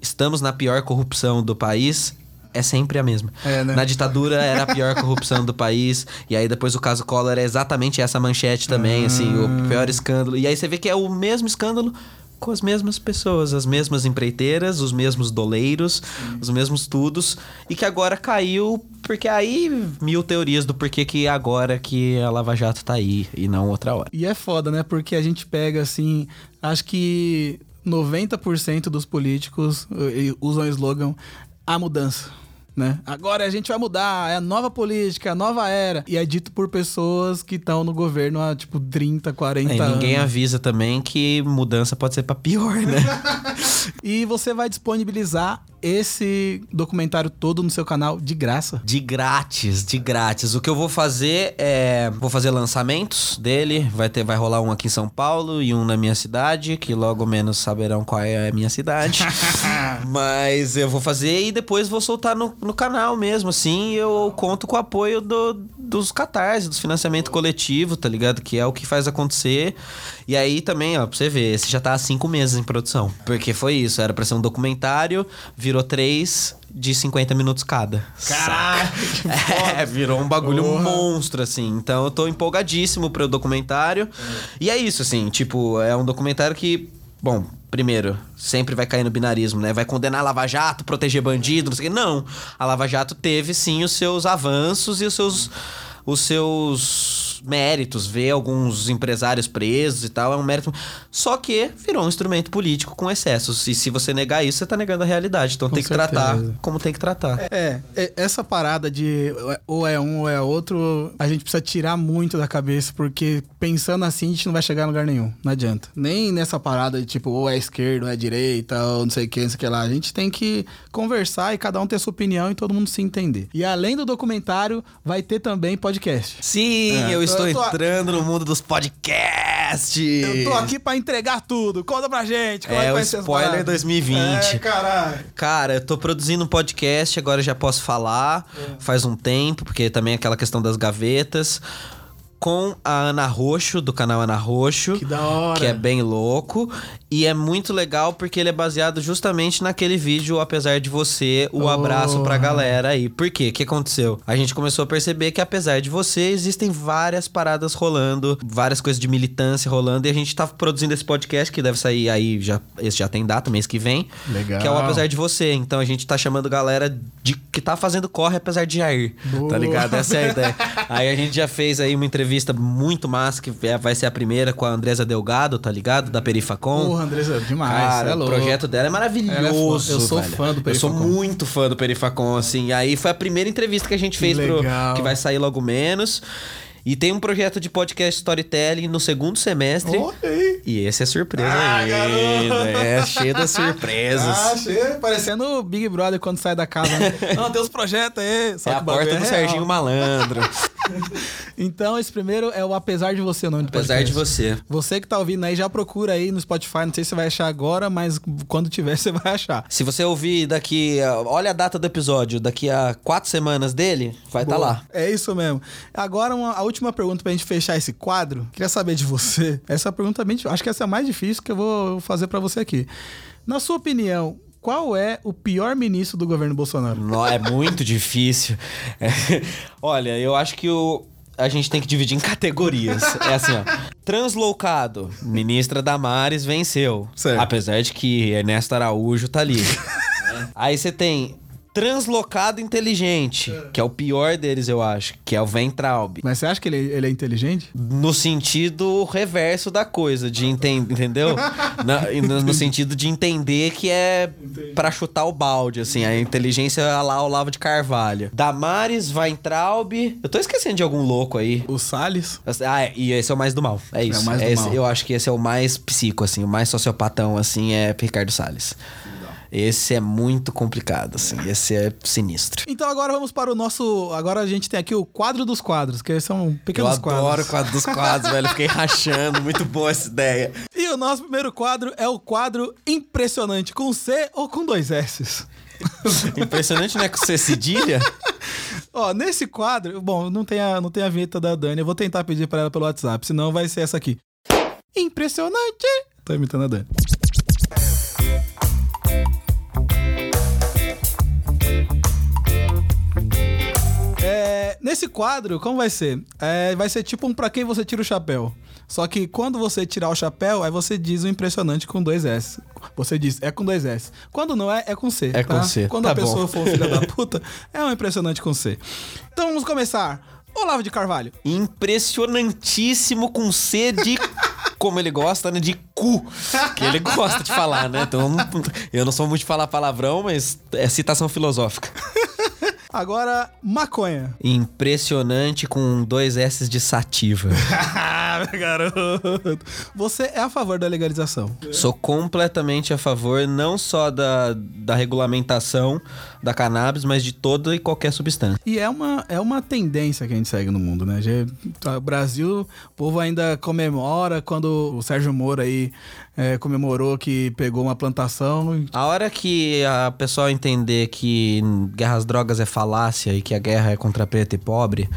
estamos na pior corrupção do país é sempre a mesma. É, né? Na ditadura era a pior corrupção do país. E aí depois o caso Collor é exatamente essa manchete também, assim, Ah. o pior escândalo. E aí você vê que é o mesmo escândalo com as mesmas pessoas, as mesmas empreiteiras, os mesmos doleiros, os mesmos tudos. E que agora caiu, porque aí mil teorias do porquê que agora que a Lava Jato tá aí e não outra hora. E é foda, né? Porque a gente pega assim. Acho que 90% dos políticos eh, usam o slogan a mudança. Né? Agora a gente vai mudar, é a nova política, a nova era. E é dito por pessoas que estão no governo há, tipo, 30, 40 E ninguém anos. avisa também que mudança pode ser pra pior, né? E você vai disponibilizar esse documentário todo no seu canal de graça. De grátis, de grátis. O que eu vou fazer é. Vou fazer lançamentos dele. Vai ter, vai rolar um aqui em São Paulo e um na minha cidade, que logo menos saberão qual é a minha cidade. Mas eu vou fazer e depois vou soltar no, no canal mesmo, assim. e Eu conto com o apoio do, dos catarse, dos financiamento coletivo, tá ligado? Que é o que faz acontecer. E aí também, ó, pra você ver, esse já tá há cinco meses em produção. Porque foi isso, era pra ser um documentário, virou três de 50 minutos cada. Caraca, É, virou um bagulho Porra. monstro, assim. Então eu tô empolgadíssimo pro documentário. E é isso, assim, tipo, é um documentário que. Bom, primeiro, sempre vai cair no binarismo, né? Vai condenar a Lava Jato, proteger bandido, não sei o quê. Não. A Lava Jato teve sim os seus avanços e os seus. Os seus méritos, ver alguns empresários presos e tal, é um mérito. Só que virou um instrumento político com excessos. E se você negar isso, você tá negando a realidade. Então Com tem que tratar certeza. como tem que tratar. É, é, essa parada de ou é um ou é outro, a gente precisa tirar muito da cabeça, porque pensando assim a gente não vai chegar em lugar nenhum. Não adianta. Nem nessa parada de tipo, ou é esquerda, ou é direita, ou não sei o que, não sei o que lá. A gente tem que conversar e cada um ter sua opinião e todo mundo se entender. E além do documentário, vai ter também podcast. Sim, É, eu eu estou tô- entrando no mundo dos podcasts. Eu tô aqui pra entregar tudo. Conta pra gente. Como é, É, o spoiler parada. 2020. É, caralho. Cara, eu tô produzindo um podcast, agora eu já posso falar. É. Faz um tempo, porque também é aquela questão das gavetas. Com a Ana Roxo, do canal Ana Roxo. Que da hora. Que é bem louco. E é muito legal porque ele é baseado justamente naquele vídeo, apesar de você, o Oh. abraço pra galera aí. Por quê? O que aconteceu? A gente começou a perceber que, apesar de você, existem várias paradas rolando, várias coisas de militância rolando. E a gente tá produzindo esse podcast que deve sair aí, já, esse já tem data, mês que vem. Legal. Que é o Apesar de Você. Então a gente tá chamando galera de que tá fazendo corre apesar de Jair. Boa. Tá ligado? Essa é a ideia. aí a gente já fez aí uma entrevista muito massa, que é- vai ser a primeira com a Andresa Delgado, tá ligado? Da Perifacom. Porra, Andressa, demais. Cara, é o projeto dela é maravilhoso. É. Eu sou velho. fã do Eu sou muito fã do Perifacom, assim. E aí foi a primeira entrevista que a gente fez pro. legal. Que vai sair logo menos. E tem um projeto de podcast storytelling no segundo semestre. Aí. E esse é surpresa Ah, ainda. garoto. É cheio das surpresas. Ah, achei parecendo o Big Brother quando sai da casa. Né? Não, tem uns projetos aí. Só é que a porta do real. Serginho Malandro. Então, esse primeiro é o Apesar de Você, o nome do Apesar de podcast. você. Você que tá ouvindo aí, já procura aí no Spotify. Não sei se você vai achar agora, mas quando tiver, você vai achar. Se você ouvir daqui. a- Olha a data do episódio. Daqui a quatro semanas dele, vai estar Boa. lá. É isso mesmo. Agora, uma- a última pergunta pra gente fechar esse quadro. Queria saber de você. Essa pergunta é bem. Acho que essa é a mais difícil que eu vou fazer pra você aqui. Na sua opinião, qual é o pior ministro do governo Bolsonaro? Nó, é muito difícil. É, olha, eu acho que o. A gente tem que dividir em categorias. É assim, ó. Translocado. Ministra Damares venceu. Certo. Apesar de que Ernesto Araújo tá ali. Aí você tem translocado inteligente, que é o pior deles, eu acho, que é o Ventralb. Mas você acha que ele, ele é inteligente? No sentido reverso da coisa, de entender, entendeu? Na- e no, no sentido de entender que é pra chutar o balde, assim, a inteligência é lá o Lavo de Carvalho. Damares, Weintraub. Eu tô esquecendo de algum louco aí. O Salles? Ah, é, e esse é o mais do mal. É isso. o mais do Esse- mal. Eu acho que esse é o mais psico, assim, o mais sociopatão, assim, é Ricardo Salles. Esse é muito complicado, assim. Esse é sinistro. Então agora vamos para o nosso. Agora a gente tem aqui o quadro dos quadros, que são Eu pequenos adoro o quadros. quadro dos quadros, velho. Fiquei rachando. Muito boa essa ideia. E o nosso primeiro quadro é o quadro impressionante, com C ou com dois S. Impressionante, né? Com C cedilha. Ó, nesse quadro, bom, não tem, a, não tem a vinheta da Dani, eu vou tentar pedir pra ela pelo WhatsApp, senão vai ser essa aqui. Impressionante! Tô imitando a Dani. É, nesse quadro, como vai ser? É, vai ser tipo um pra quem você tira o chapéu. Só que quando você tirar o chapéu, aí você diz o impressionante com dois S. Você diz, é com dois S. Quando não é, é com C. É tá? com C. Quando Tá a pessoa bom. for filha da puta, é um impressionante com C. Então vamos começar. Olavo de Carvalho. Impressionantíssimo com C de. Como ele gosta, né? De cu. Que ele gosta de falar, né? Então, eu não- eu não sou muito de falar palavrão, mas é citação filosófica. Agora, maconha. Impressionante com dois S de sativa. Ah, garoto. Você é a favor da legalização? Sou completamente a favor não só da, da regulamentação da cannabis, mas de toda e qualquer substância. E é uma, é uma tendência que a gente segue no mundo, né? Já- O Brasil, o povo ainda comemora quando o Sérgio Moro aí é, comemorou que pegou uma plantação. A hora que a pessoa entender que guerra às drogas é falácia e que a guerra é contra preto e pobre,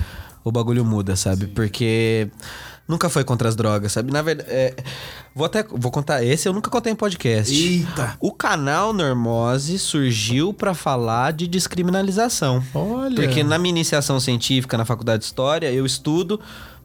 o bagulho muda, sabe? Porque nunca foi contra as drogas, sabe? Na verdade, é, vou até vou contar esse, eu nunca contei em podcast. Eita! O canal Normose surgiu pra falar de descriminalização. Olha. Porque na minha iniciação científica na faculdade de História, eu estudo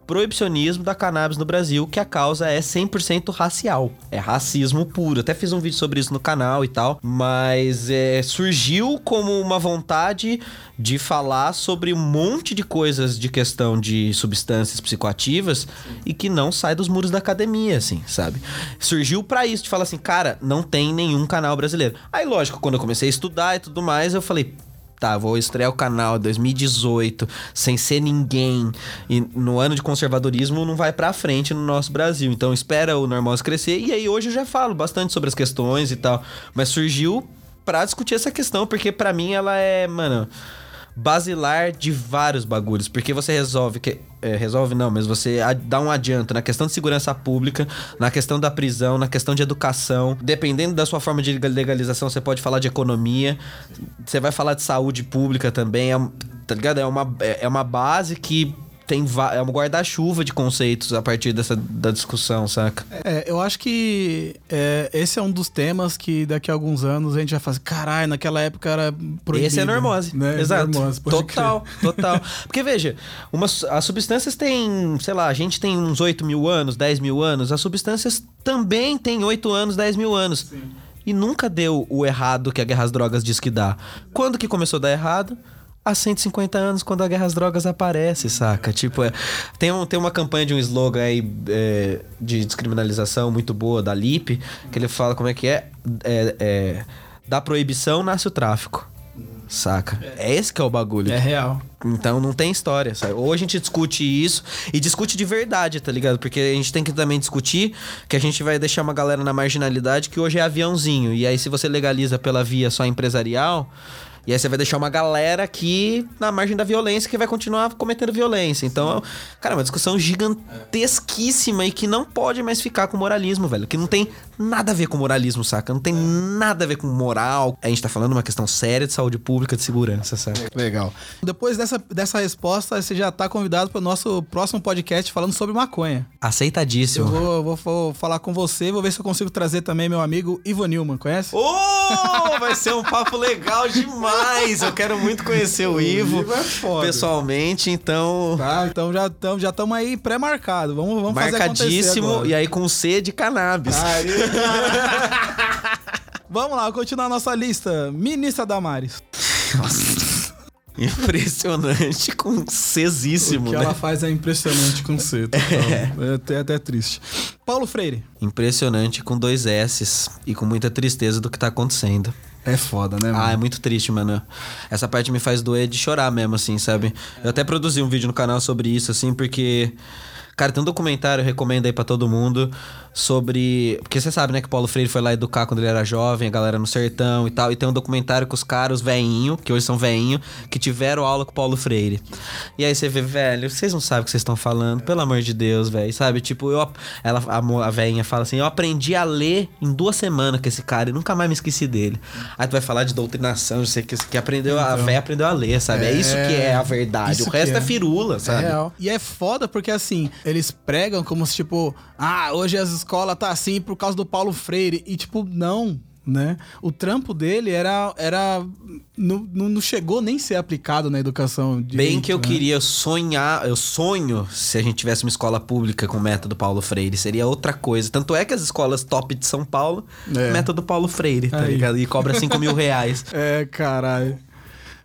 proibicionismo da cannabis no Brasil, que a causa é 100% racial. É racismo puro. Até fiz um vídeo sobre isso no canal e tal, mas é, surgiu como uma vontade de falar sobre um monte de coisas de questão de substâncias psicoativas e que não sai dos muros da academia, assim, sabe? Surgiu pra isso, de falar assim, cara, não tem nenhum canal brasileiro. Aí, lógico, quando eu comecei a estudar e tudo mais, eu falei, tá, vou estrear o canal 2018, sem ser ninguém. E no ano de conservadorismo não vai pra frente no nosso Brasil. Então espera o Normose crescer. E aí hoje eu já falo bastante sobre as questões e tal. Mas surgiu pra discutir essa questão, porque pra mim ela é, mano. Basilar de vários bagulhos, porque você resolve que é, resolve não, mas você dá um adianto na questão de segurança pública, na questão da prisão, na questão de educação. Dependendo da sua forma de legalização, você pode falar de economia, você vai falar de saúde pública também, é, tá ligado? É uma, é é uma base que tem é um guarda-chuva de conceitos a partir dessa da discussão, saca? É, eu acho que é, esse é um dos temas que daqui a alguns anos a gente vai fazer. Caralho, naquela época era proibido. Esse é normose. Né? Exato. Normose, total, total. Porque veja, uma, as substâncias têm, sei lá, a gente tem uns 8 mil anos, 10 mil anos, as substâncias também têm 8 anos, 10 mil anos. E nunca deu o errado que a guerra às drogas diz que dá. Quando que começou a dar errado? Há 150 anos, quando a guerra às drogas aparece, saca? Tipo, é, tem, um, tem uma campanha de um slogan aí é, de descriminalização muito boa da LIP, que ele fala como é que é, é, é da proibição nasce o tráfico. Saca? É esse que é o bagulho. É real. Então não tem história, sabe? Ou a gente discute isso e discute de verdade, tá ligado? Porque a gente tem que também discutir que a gente vai deixar uma galera na marginalidade que hoje é aviãozinho. E aí, se você legaliza pela via só empresarial. E aí você vai deixar uma galera aqui na margem da violência que vai continuar cometendo violência. Então, cara, é uma discussão gigantesquíssima e que não pode mais ficar com moralismo, velho. Que não tem nada a ver com moralismo, saca? Não tem nada a ver com moral. A gente tá falando uma questão séria de saúde pública, de segurança, saca? Legal. Depois dessa, dessa resposta, você já tá convidado para o nosso próximo podcast falando sobre maconha. Eu Aceitadíssimo. vou, vou- vou falar com você, vou ver se eu consigo trazer também meu amigo Ivo Nilman, conhece? Oh, vai ser um papo legal demais. Eu quero muito conhecer o Ivo, Ivo é foda. pessoalmente, então Tá, então já estamos já tamo aí pré-marcado. Vamos, vamos marcadíssimo e aí com C de cannabis. Aí, Vamos lá, continuar a nossa lista. Ministra Damares. Impressionante com Czíssimo, o que né? ela faz é impressionante com C. total. É até, até triste. Paulo Freire. Impressionante com dois S's e com muita tristeza do que tá acontecendo. É foda, né, Ah, é muito triste, mano. Essa parte me faz doer de chorar mesmo, assim, sabe? Eu até produzi um vídeo no canal sobre isso, assim, porque. Cara, tem um documentário, eu recomendo aí pra todo mundo, sobre. Porque você sabe, né, que Paulo Freire foi lá educar quando ele era jovem, a galera no sertão e tal. E tem um documentário com os caras, veinho, que hoje são veinho, que tiveram aula com Paulo Freire. E aí você vê, velho, vocês não sabem o que vocês estão falando, pelo amor de Deus, velho. Sabe? Tipo, eu. Ela, a, a veinha fala assim: eu aprendi a ler em duas semanas com esse cara e nunca mais me esqueci dele. Aí tu vai falar de doutrinação, não sei o que, que aprendeu, a véia aprendeu a ler, sabe? É, isso que é a verdade. isso O resto é. é. firula, É sabe? real. E é foda porque, assim, eles pregam como se, tipo, ah, hoje as escolas tá assim por causa do Paulo Freire. E, tipo, não, né? O trampo dele era. era não, não chegou nem ser aplicado na educação. Bem direito, que eu né? queria sonhar, eu sonho se a gente tivesse uma escola pública com o método Paulo Freire, seria outra coisa. Tanto é que as escolas top de São Paulo, É. método Paulo Freire, tá Aí. ligado? E cobra 5 mil reais. É, caralho.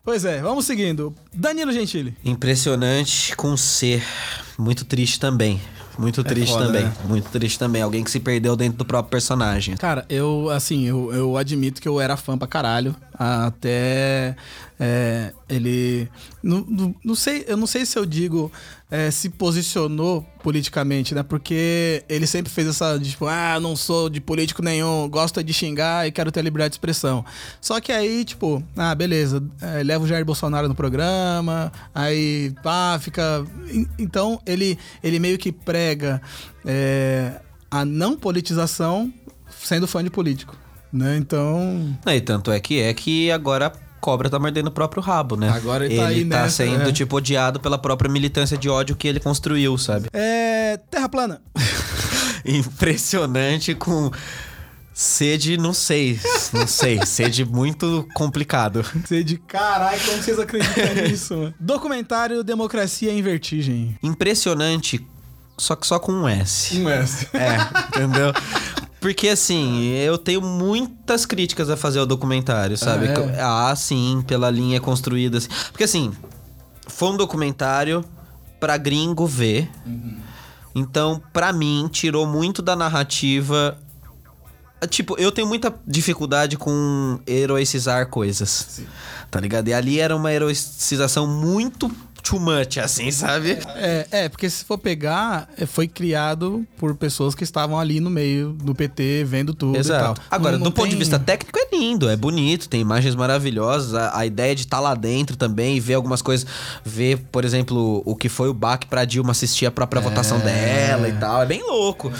Pois é, vamos seguindo. Danilo Gentili. Impressionante com C. Muito triste também. Muito triste foda, também. né? Muito triste também. Alguém que se perdeu dentro do próprio personagem. Cara, eu, assim, eu, eu admito que eu era fã pra caralho. Até é, ele. Não, não, não sei, eu não sei se eu digo é, se posicionou politicamente, né? Porque ele sempre fez essa, tipo, ah, não sou de político nenhum, gosto de xingar e quero ter liberdade de expressão. Só que aí, tipo, ah, beleza, é, leva o Jair Bolsonaro no programa, aí, pá, fica. Então, ele, ele meio que prega é, a não politização sendo fã de político. Né? Então. E tanto é que é que agora cobra tá mordendo o próprio rabo, né? Agora ele tá aí tá nessa, sendo, é. tipo, odiado pela própria militância de ódio que ele construiu, sabe? É. Terra plana. Impressionante com. Sede, não sei, não sei. Sede muito complicado. Sede, caralho, como vocês acreditam nisso, mano? Documentário Democracia em Vertigem. Impressionante, só que só com um S. Um S. É, entendeu? Porque assim, eu tenho muitas críticas a fazer ao documentário, sabe? Ah, é? Ah, sim, pela linha construída. Assim. Porque assim, foi um documentário pra gringo ver. Então, pra mim, tirou muito da narrativa. Tipo, eu tenho muita dificuldade com heroicizar coisas. Tá ligado? E ali era uma heroicização muito too much, assim, sabe? É, é, porque se for pegar, é, foi criado por pessoas que estavam ali no meio do PT, vendo tudo Exato. e tal. Agora, Não- do não ponto de tem- vista técnico, é lindo, é bonito, tem imagens maravilhosas. A, a ideia de estar lá dentro também, ver algumas coisas. Ver, por exemplo, o que foi o baque pra Dilma assistir a própria votação dela e tal. É bem louco.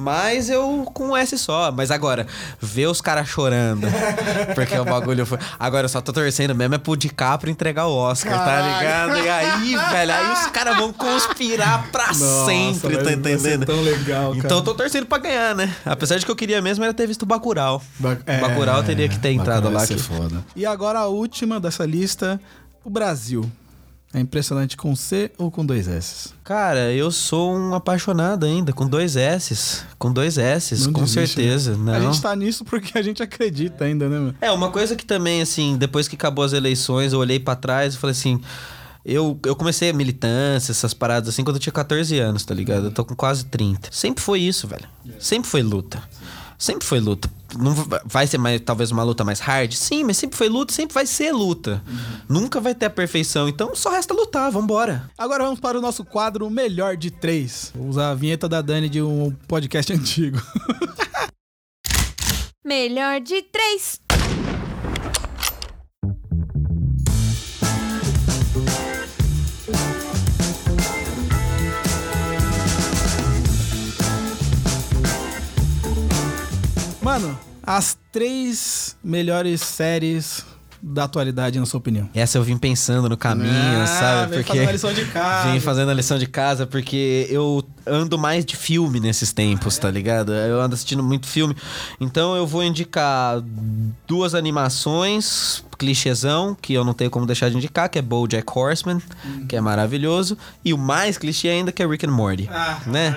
Mas eu com um S só. Mas agora, ver os caras chorando. porque o bagulho foi. Agora, eu só tô torcendo mesmo é pro DiCaprio entregar o Oscar, tá Caralho. ligado? E aí, velho, aí os caras vão conspirar pra Nossa, sempre, tá entendendo? tão legal, cara. Então eu tô torcendo pra ganhar, né? Apesar de que eu queria mesmo era ter visto o Bacurau. Ba- é, Bacurau teria que ter entrado lá. Que... foda. E agora a última dessa lista, o Brasil. É impressionante com C ou com dois S? Cara, eu sou um apaixonado ainda, com dois S's. Com dois S's, Não com desiste, certeza. né? Não. A gente tá nisso porque a gente acredita ainda, né, meu? É, uma coisa que também, assim, depois que acabou as eleições, eu olhei pra trás e falei assim. Eu, eu comecei a militância, essas paradas assim, quando eu tinha 14 anos, tá ligado? Eu tô com quase 30. Sempre foi isso, velho. Sempre foi luta. Sempre foi luta. Não va- vai ser mais, talvez uma luta mais hard? Sim, mas sempre foi luta, sempre vai ser luta. Nunca vai ter a perfeição. Então só resta lutar, vambora. Agora vamos para o nosso quadro Melhor de Três. Vou usar a vinheta da Dani de um podcast antigo. Melhor de três. Mano, as três melhores séries da atualidade, na sua opinião. Essa eu vim pensando no caminho, Ah, sabe? vem fazendo a lição de casa. Vim fazendo a lição de casa porque eu ando mais de filme nesses tempos, tá ligado? Eu ando assistindo muito filme. Então eu vou indicar duas animações, clichêzão, que eu não tenho como deixar de indicar, que é BoJack Horseman, que é maravilhoso, e o mais clichê ainda que é Rick and Morty, Ah, né?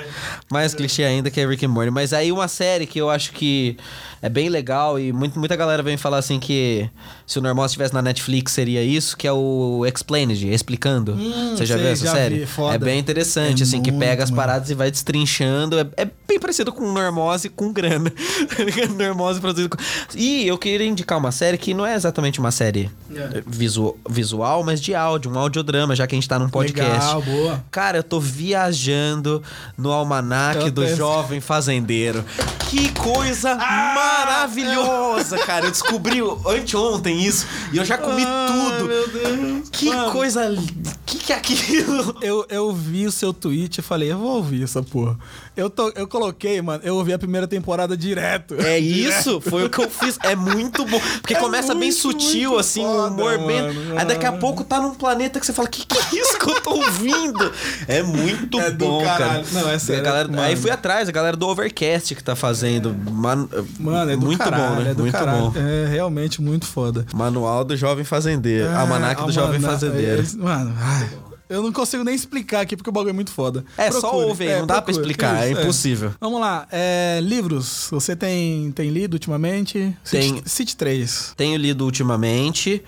Mais clichê ainda que é Rick and Morty. Mas aí uma série que eu acho que é bem legal e muito, muita galera vem falar assim que se o normal estivesse na Netflix seria isso, que é o Explained, explicando. Você já sei, viu essa já série? vi. É bem interessante, É assim, que pega as mano. Paradas e vai destrinchando. É, é bem parecido com Normose com grana. Normose produzido com... E eu queria indicar uma série que não é exatamente uma série É. visu- visual, mas de áudio, um audiodrama, já que a gente tá num podcast. Legal, boa. Cara, eu tô viajando no almanaque Eu do tô- jovem fazendeiro. Que coisa maravilhosa, cara. Eu descobri anteontem isso e eu já comi Ah, tudo. Meu Deus. Que Mano, coisa. Que que é aquilo? Eu, eu vi o seu tweet e falei, eu vou ouvir essa porra. Eu, tô, eu coloquei, mano, eu ouvi a primeira temporada direto. É isso, foi o que eu fiz. É muito bom. Porque É começa bem muito, sutil, muito assim, foda, humor bem. mano. Aí daqui a pouco tá num planeta que você fala: que que é isso que eu tô ouvindo? É muito É bom, cara. Não, é sério, galera- mano. Aí fui atrás, a galera do Overcast que tá fazendo. Man- Mano, é do muito caralho, bom, né? é do muito caralho. bom. É realmente muito foda. Manual do Jovem Fazendeiro. É, Almanac do Jovem almana- Fazendeiro. é, Mano, ai, eu não consigo nem explicar aqui porque o bagulho é muito foda. É, só Procure, ouve aí, não dá pra explicar, é Isso, impossível. Vamos lá, é, livros, você tem, tem lido ultimamente? Cite, cite três. Tenho lido ultimamente.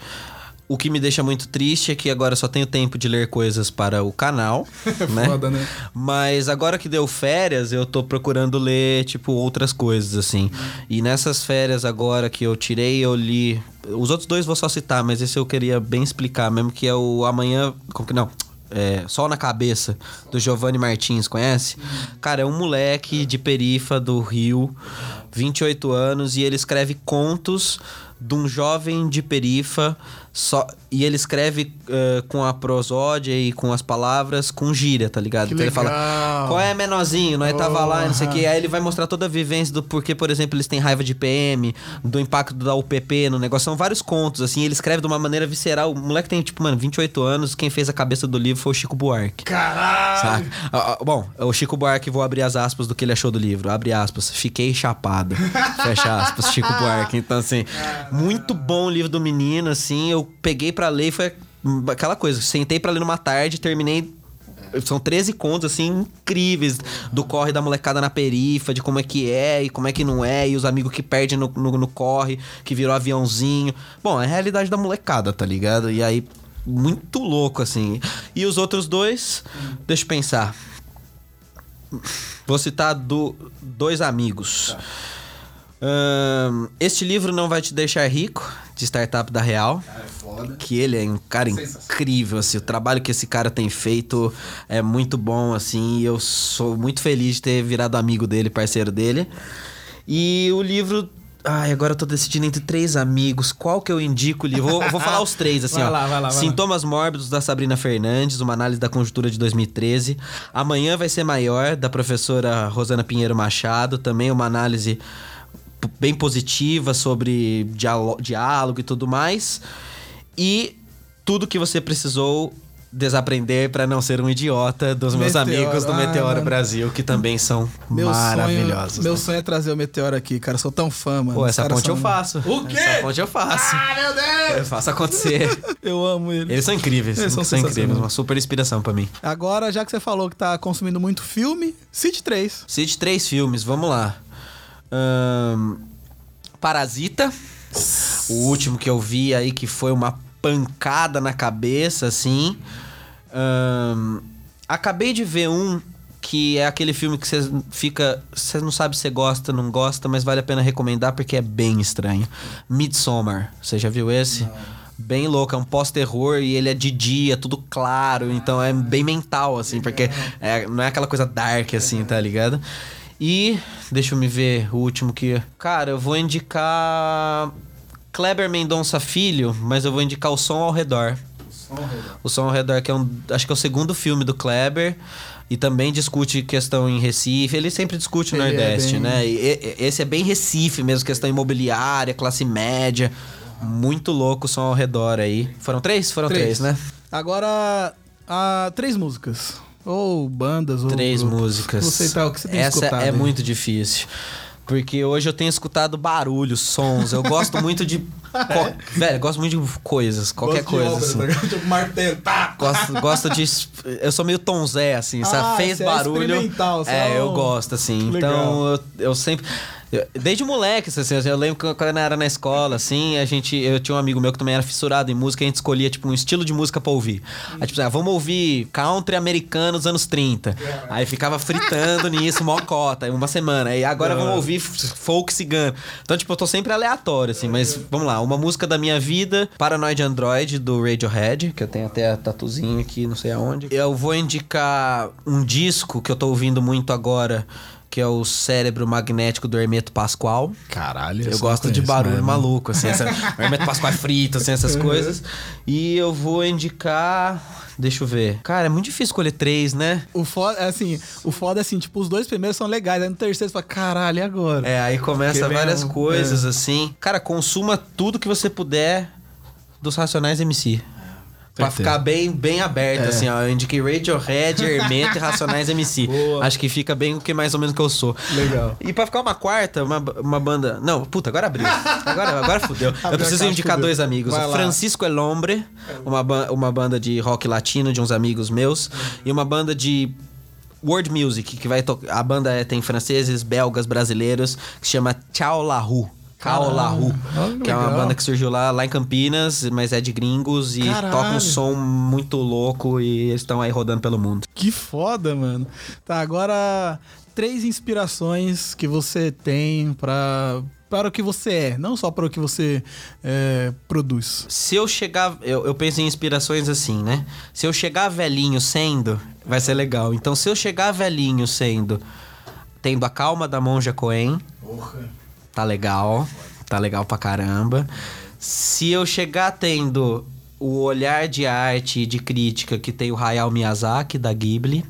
o que me deixa muito triste é que agora só tenho tempo de ler coisas para o canal, né? Foda, né? Mas agora que deu férias, eu tô procurando ler, tipo, outras coisas, assim. E nessas férias agora que eu tirei, eu li. Os outros dois vou só citar, mas esse eu queria bem explicar mesmo, que é o Amanhã. Como que não? É, Sol na Cabeça, do Giovanni Martins, conhece? Cara, é um moleque de perifa do Rio, 28 anos, e ele escreve contos de um jovem de perifa só e ele escreve eh, com a prosódia e com as palavras com gíria, tá ligado? Que então ele fala: legal. "Qual é, menorzinho? Nós tava lá, não sei o Porra. que". Aí ele vai mostrar toda a vivência do porquê, por exemplo, eles têm raiva de PM, do impacto da UPP no negócio. São vários contos assim, ele escreve de uma maneira visceral. O moleque tem tipo, mano, 28 anos, quem fez a cabeça do livro foi o Chico Buarque. Caralho! Ah, ah, Bom, o Chico Buarque, vou abrir as aspas do que ele achou do livro. Abre aspas. Fiquei chapado. Fecha aspas. Chico Buarque. Então, assim, muito bom o livro do menino, assim. Eu peguei pra ler e foi aquela coisa. Sentei pra ler numa tarde, terminei. São 13 contos, assim, incríveis. Do corre da molecada na perifa, de como é que é e como é que não é. E os amigos que perdem no, no, no corre, que virou aviãozinho. Bom, é a realidade da molecada, tá ligado? E aí, muito louco, assim. E os outros dois, deixa eu pensar. Vou citar do, dois amigos. Ahn, este livro não vai te deixar rico, de Startup da Real. É foda. Que ele é um cara incrível, assim. O trabalho que esse cara tem feito é muito bom, assim. E eu sou muito feliz de ter virado amigo dele, parceiro dele. E o livro. Ai, agora eu tô decidindo entre três amigos. Qual que eu indico o livro? Vou, vou falar os três, assim, Vai ó. lá, vai lá, vai lá. Sintomas Mórbidos, da Sabrina Fernandes, uma análise da conjuntura de 2013. Amanhã vai ser maior, da professora Rosana Pinheiro Machado. Também uma análise bem positiva sobre diálogo e tudo mais. E tudo que você precisou desaprender para não ser um idiota dos meus Meteoro. amigos do Ah, Meteoro mano. Brasil, que também são Meu maravilhosos. Sonho, meu né? sonho é trazer o Meteoro aqui, cara. Eu sou tão fã, mano. Pô, essa ponte eu faço. O quê? Essa ponte eu faço. Ah, meu Eu Deus! faço acontecer. Eu amo ele. Eles são incríveis. Eles são são incríveis. Uma super inspiração pra mim. Agora, já que você falou que tá consumindo muito filme, City 3. Cite três filmes, vamos lá. Parasita. O último que eu vi aí que foi uma pancada na cabeça, assim. Acabei de ver um que é aquele filme que você fica. Você não sabe se você gosta, não gosta, mas vale a pena recomendar porque é bem estranho. Midsommar. Você já viu esse? Bem louco, é um pós-terror e ele é de dia, tudo claro, então é bem mental, assim, porque é- não é aquela coisa dark, assim, tá ligado? E deixa eu me ver o último que. Cara, eu vou indicar Kleber Mendonça Filho, mas eu vou indicar o Som ao Redor. O Som ao Redor, que é um. Acho que é o segundo filme do Kleber. E também discute questão em Recife. Ele sempre discute o é Nordeste, bem- né? E- e- esse é bem Recife mesmo, questão imobiliária, classe média. Muito louco o som ao redor aí. Foram três? Foram três, né? Agora, ah, três músicas. Ou bandas, ou. Três grupos. músicas. Você tá, o que você tem Essa escutado é aí? muito difícil. Porque hoje eu tenho escutado barulhos, sons. Eu gosto muito de. co- Velho, eu gosto muito de coisas, qualquer Gosto de coisa. obra, assim. tá? Tipo, martelo, tá! Gosto, gosto de. Eu sou meio Tom Zé, assim, Ah, sabe? Fez você é barulho. é, é eu um- gosto, assim. Legal. Então, eu, eu sempre. Desde moleque, assim, eu lembro que quando eu era na escola, assim, a gente. Eu tinha um amigo meu que também era fissurado em música, e a gente escolhia, tipo, um estilo de música pra ouvir. Aí, tipo, ah, vamos ouvir country americano dos anos 30. Aí ficava fritando nisso, mocota, uma semana. Aí agora vamos ouvir f- folk cigano. Então, tipo, eu tô sempre aleatório, assim, mas vamos lá. Uma música da minha vida, Paranoid Android, do Radiohead, que eu tenho até a tatuzinha aqui, não sei aonde. Eu vou indicar um disco que eu tô ouvindo muito agora, que é o Cérebro Magnético do Hermeto Pascoal. Caralho, Eu gosto de barulho maluco, assim, essa, o Hermeto Pascoal é frito, assim, essas Uhum. coisas. E eu vou indicar. Deixa eu ver. Cara, é muito difícil escolher três, né? O foda, é assim, o foda é assim, tipo, os dois primeiros são legais, aí no terceiro você fala, caralho, e agora? É, aí começa várias um- coisas, é. assim. Cara, consuma tudo que você puder dos Racionais MC. Pra Certeza. ficar bem, bem aberto, É. assim, ó. Eu indiquei Radiohead, Hermeto e Racionais MC. Boa. Acho que fica bem o que mais ou menos que eu sou. Legal. E pra ficar uma quarta, uma, uma banda. Não, puta, agora abriu. Agora, agora fudeu. Abriu Eu preciso indicar fudeu. dois amigos. Vai O. Francisco El Hombre, uma, ba- uma banda de rock latino de uns amigos meus. E uma banda de world music, que vai tocar. A banda é- tem franceses, belgas, brasileiros, que se chama Tchau La Rue. Kaolahu, que é uma banda que surgiu lá, lá em Campinas, mas é de gringos e Caralho. toca um som muito louco e eles estão aí rodando pelo mundo. Que foda, mano. Tá, agora três inspirações que você tem pra, para o que você é, não só para o que você é, produz. Se eu chegar, eu, eu penso em inspirações assim, né? Se eu chegar velhinho sendo, vai ser legal. Então, se eu chegar velhinho sendo, tendo a calma da monja Coen, tá legal, tá legal pra caramba. Se eu chegar tendo o olhar de arte e de crítica que tem o Hayao Miyazaki da Ghibli,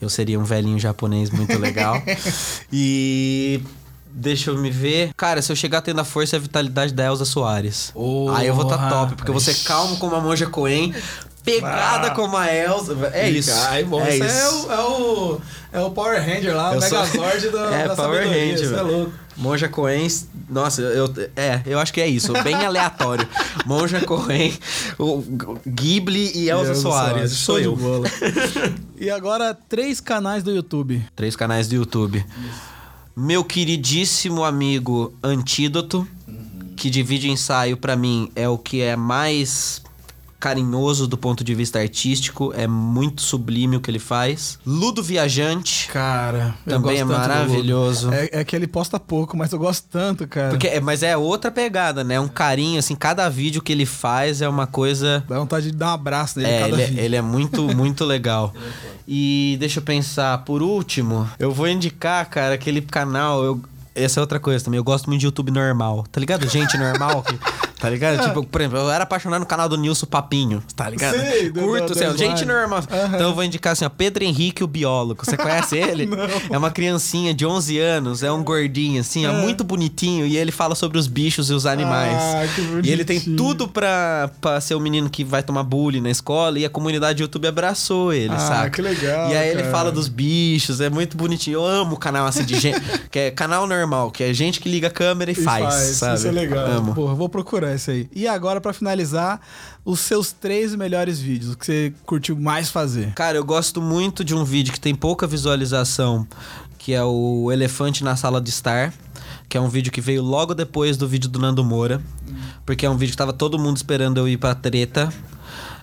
eu seria um velhinho japonês muito legal. e deixa eu me ver. Cara, se eu chegar tendo a força e a vitalidade da Elza Soares. aí eu vou tá Porra. top, porque você é calmo como a Monja Coen, pegada como a Elza. É isso. Ai, bom, é isso, isso. É, o, é, o, é o Power Ranger lá, Eu o sou- Megazord da, É, da Power sabedoria, Ranger, Isso é louco. Monja Coen, nossa, eu, é, eu acho que é isso, bem aleatório. Monja Coen, o Ghibli e Elza Elza Soares, sou eu. bola. e agora, três canais do YouTube. Três canais do YouTube. Meu queridíssimo amigo Antídoto, que divide ensaio pra mim é o que é mais carinhoso do ponto de vista artístico, é muito sublime o que ele faz. Ludo Viajante, Cara, eu Também gosto é maravilhoso. É, é que ele posta pouco, mas eu gosto tanto, cara. porque, é- mas é outra pegada, né? Um carinho, assim, cada vídeo que ele faz é uma coisa Dá vontade de dar um abraço nele É, cada ele, é- ele é muito, muito legal. E deixa eu pensar, por último, eu vou indicar, cara, aquele canal. Eu, essa é outra coisa também. Eu gosto muito de YouTube normal. Tá ligado? Gente normal. que- tá ligado? Tipo, por exemplo, eu era apaixonado no canal do Nilson Papinho. Tá ligado? Sei, Curto, assim, do gente normal. Então eu vou indicar assim, ó, Pedro Henrique, o biólogo. Você conhece ele? É uma criancinha de 11 anos, é um gordinho, assim, ó, muito bonitinho. E ele fala sobre os bichos e os animais. Ah, que e ele tem bonitinho. tudo pra, pra ser o menino que vai tomar bullying na escola e a comunidade YouTube abraçou ele, Ah, saca? que legal, E aí ele cara. fala dos bichos, é muito bonitinho. Eu amo canal assim de gente, que é canal normal, que é gente que liga a câmera e, E faz, sabe? Isso é legal. Amo. Porra, vou procurar isso aí. E agora, pra finalizar, os seus três melhores vídeos, o que você curtiu mais fazer. Cara, eu gosto muito de um vídeo que tem pouca visualização, que é o Elefante na Sala de Estar, que é um vídeo que veio logo depois do vídeo do Nando Moura, porque é um vídeo que tava todo mundo esperando eu ir pra treta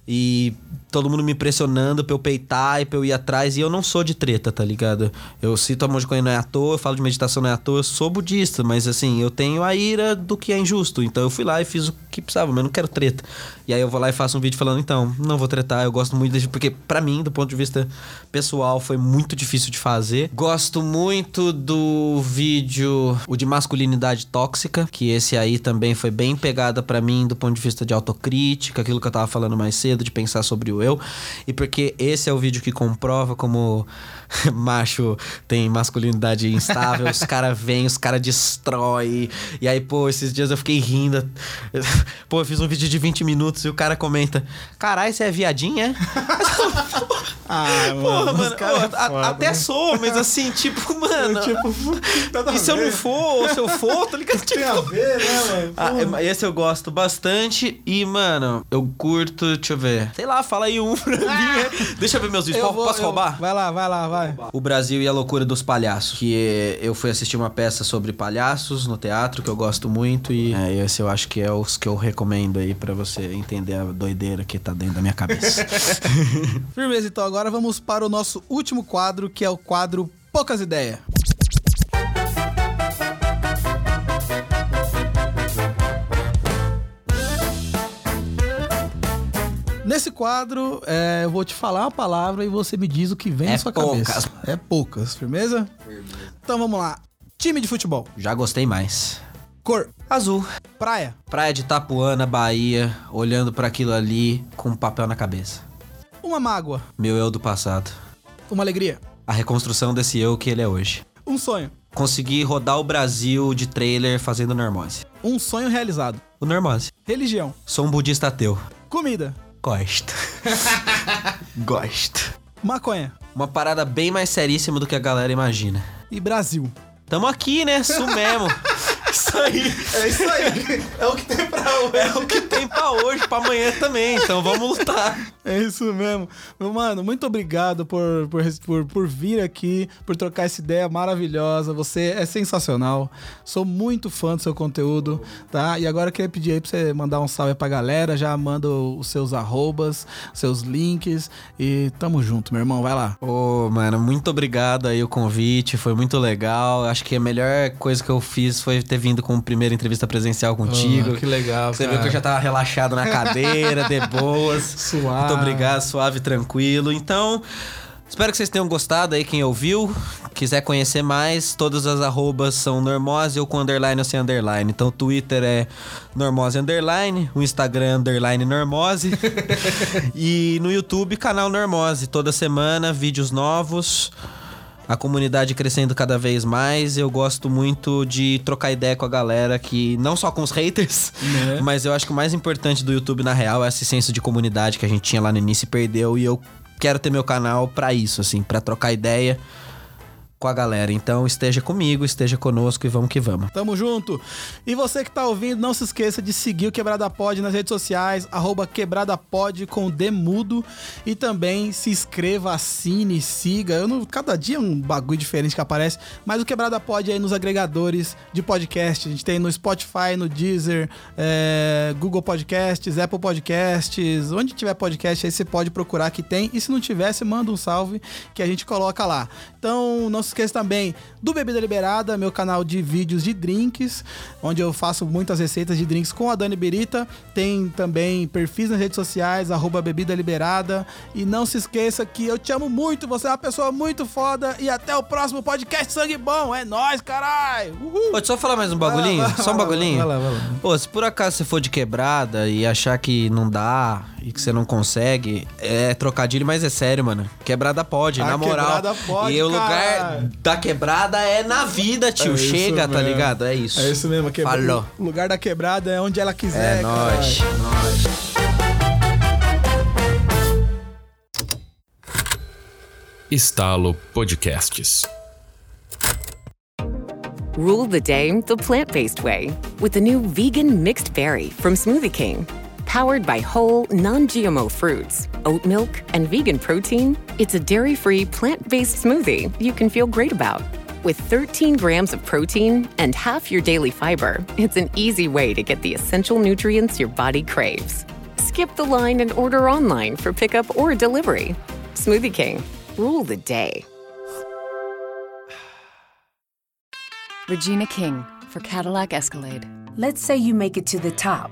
e todo mundo me pressionando pra eu peitar e pra eu ir atrás, e eu não sou de treta, tá ligado? Eu cito a Monge Coen não é à toa, eu falo de meditação não é à toa, eu sou budista, mas assim, eu tenho a ira do que é injusto, então eu fui lá e fiz o que precisava, mas não quero treta. E aí eu vou lá e faço um vídeo falando, então, não vou tretar, eu gosto muito desse, porque pra mim, do ponto de vista pessoal, foi muito difícil de fazer. Gosto muito do vídeo, o de masculinidade tóxica, que esse aí também foi bem pegada pra mim do ponto de vista de autocrítica, aquilo que eu tava falando mais cedo, de pensar sobre o eu. E porque esse é o vídeo que comprova como macho tem masculinidade instável, os caras vêm, os caras destrói. E aí, pô, esses dias eu fiquei rindo. Pô, eu fiz um vídeo de 20 minutos e o cara comenta: Caralho, você é viadinha? é?" Ah, Porra, mano, caras ô, é a- foda, até né? sou, mas assim, tipo, mano. Tipo, nada a e se eu não for, ou se eu for, tá ligado? Tem a Tipo, ver, né, mano? ah, é- esse eu gosto bastante. E, mano, eu curto, deixa eu ver. Sei lá, fala aí um pra mim. é. Deixa eu ver meus vídeos. Eu vou- Posso eu- roubar? Vai lá, vai lá, vai. O Brasil e a Loucura dos Palhaços. Que é, eu fui assistir uma peça sobre palhaços no teatro, que eu gosto muito. E é, esse eu acho que é os que eu recomendo aí pra você entender a doideira que tá dentro da minha cabeça. Firmeza, então agora vamos para o nosso último quadro, que é o quadro Poucas Ideias. Nesse quadro, é, eu vou te falar uma palavra e você me diz o que vem É na sua poucas. cabeça. É poucas, firmeza? Então vamos lá. Time de futebol. Já gostei mais. Cor. Azul. Praia. Praia de Itapuana, Bahia, olhando pra aquilo ali com um papel na cabeça. Uma mágoa. Meu eu do passado. Uma alegria. A reconstrução desse eu que ele é hoje. Um sonho. Consegui rodar o Brasil de trailer fazendo normose. Um sonho realizado. O normose. Religião. Sou um budista ateu. Comida. Gosto. Gosto. Maconha. Uma parada bem mais seríssima do que a galera imagina. E Brasil. Tamo aqui, né? Isso mesmo. Isso aí. É isso aí. É o que tem pra É o que tem pra hoje, pra amanhã também. Então vamos lutar. É isso mesmo. Meu mano, muito obrigado por, por, por, vir aqui, por trocar essa ideia maravilhosa. Você é sensacional. Sou muito fã do seu conteúdo, tá? E agora eu queria pedir aí pra você mandar um salve pra galera. Já manda os seus arrobas, seus links. E tamo junto, meu irmão. Vai lá. Ô, mano, muito obrigado aí o convite. Foi muito legal. Acho que a melhor coisa que eu fiz foi ter vindo com a primeira entrevista presencial contigo. Ah, que legal, Você cara. viu que eu já tava relaxado na cadeira, de boas. Suave. Muito obrigado, suave tranquilo. Então, espero que vocês tenham gostado aí, quem ouviu. Quiser conhecer mais, todas as arrobas são Normose ou com underline ou sem underline. Então, o Twitter é Normose Underline, o Instagram é Underline Normose. e no YouTube, canal Normose. Toda semana, vídeos novos. A comunidade crescendo cada vez mais. Eu gosto muito de trocar ideia com a galera que não só com os haters, Né? mas eu acho que o mais importante do YouTube na real é esse senso de comunidade que a gente tinha lá no início e perdeu e eu quero ter meu canal pra isso assim, pra trocar ideia com a galera. Então esteja comigo, esteja conosco e vamos que vamos. Tamo junto. E você que tá ouvindo, não se esqueça de seguir o Quebrada Pod nas redes sociais, arroba Quebrada Pod com Demudo. E também se inscreva, assine, siga. Eu não, cada dia é um bagulho diferente que aparece, mas o Quebrada Pod é aí nos agregadores de podcast. A gente tem no Spotify, no Deezer, é, Google Podcasts, Apple Podcasts, onde tiver podcast aí você pode procurar que tem. E se não tiver, você manda um salve que a gente coloca lá. Então não se esqueça também do Bebida Liberada, meu canal de vídeos de drinks, onde eu faço muitas receitas de drinks com a Dani Berita. Tem também perfis nas redes sociais, arroba Bebida Liberada. E não se esqueça que eu te amo muito, você é uma pessoa muito foda. E até o próximo podcast Sangue Bom. É nóis, caralho! Uhul! Deixa eu falar mais um bagulhinho, Vai lá, vai só um lá, bagulhinho. vai lá, vai lá. Pô, se por acaso você for de quebrada e achar que não dá e que você não consegue, é trocadilho, mas é sério, mano. Quebrada pode, A na moral. quebrada pode, e o lugar da quebrada é na vida, tio. É Chega, tá ligado? É isso. É isso mesmo, que Falou. o lugar da quebrada é onde ela quiser. É nóis, caralho. nóis. Estalo Podcasts. Rule the day the plant based way with the new vegan mixed berry from Smoothie King. Powered by whole, non GMO fruits, oat milk, and vegan protein, it's a dairy free, plant based smoothie you can feel great about. With 13 grams of protein and half your daily fiber, it's an easy way to get the essential nutrients your body craves. Skip the line and order online for pickup or delivery. Smoothie King, rule the day. Regina King for Cadillac Escalade. Let's say you make it to the top.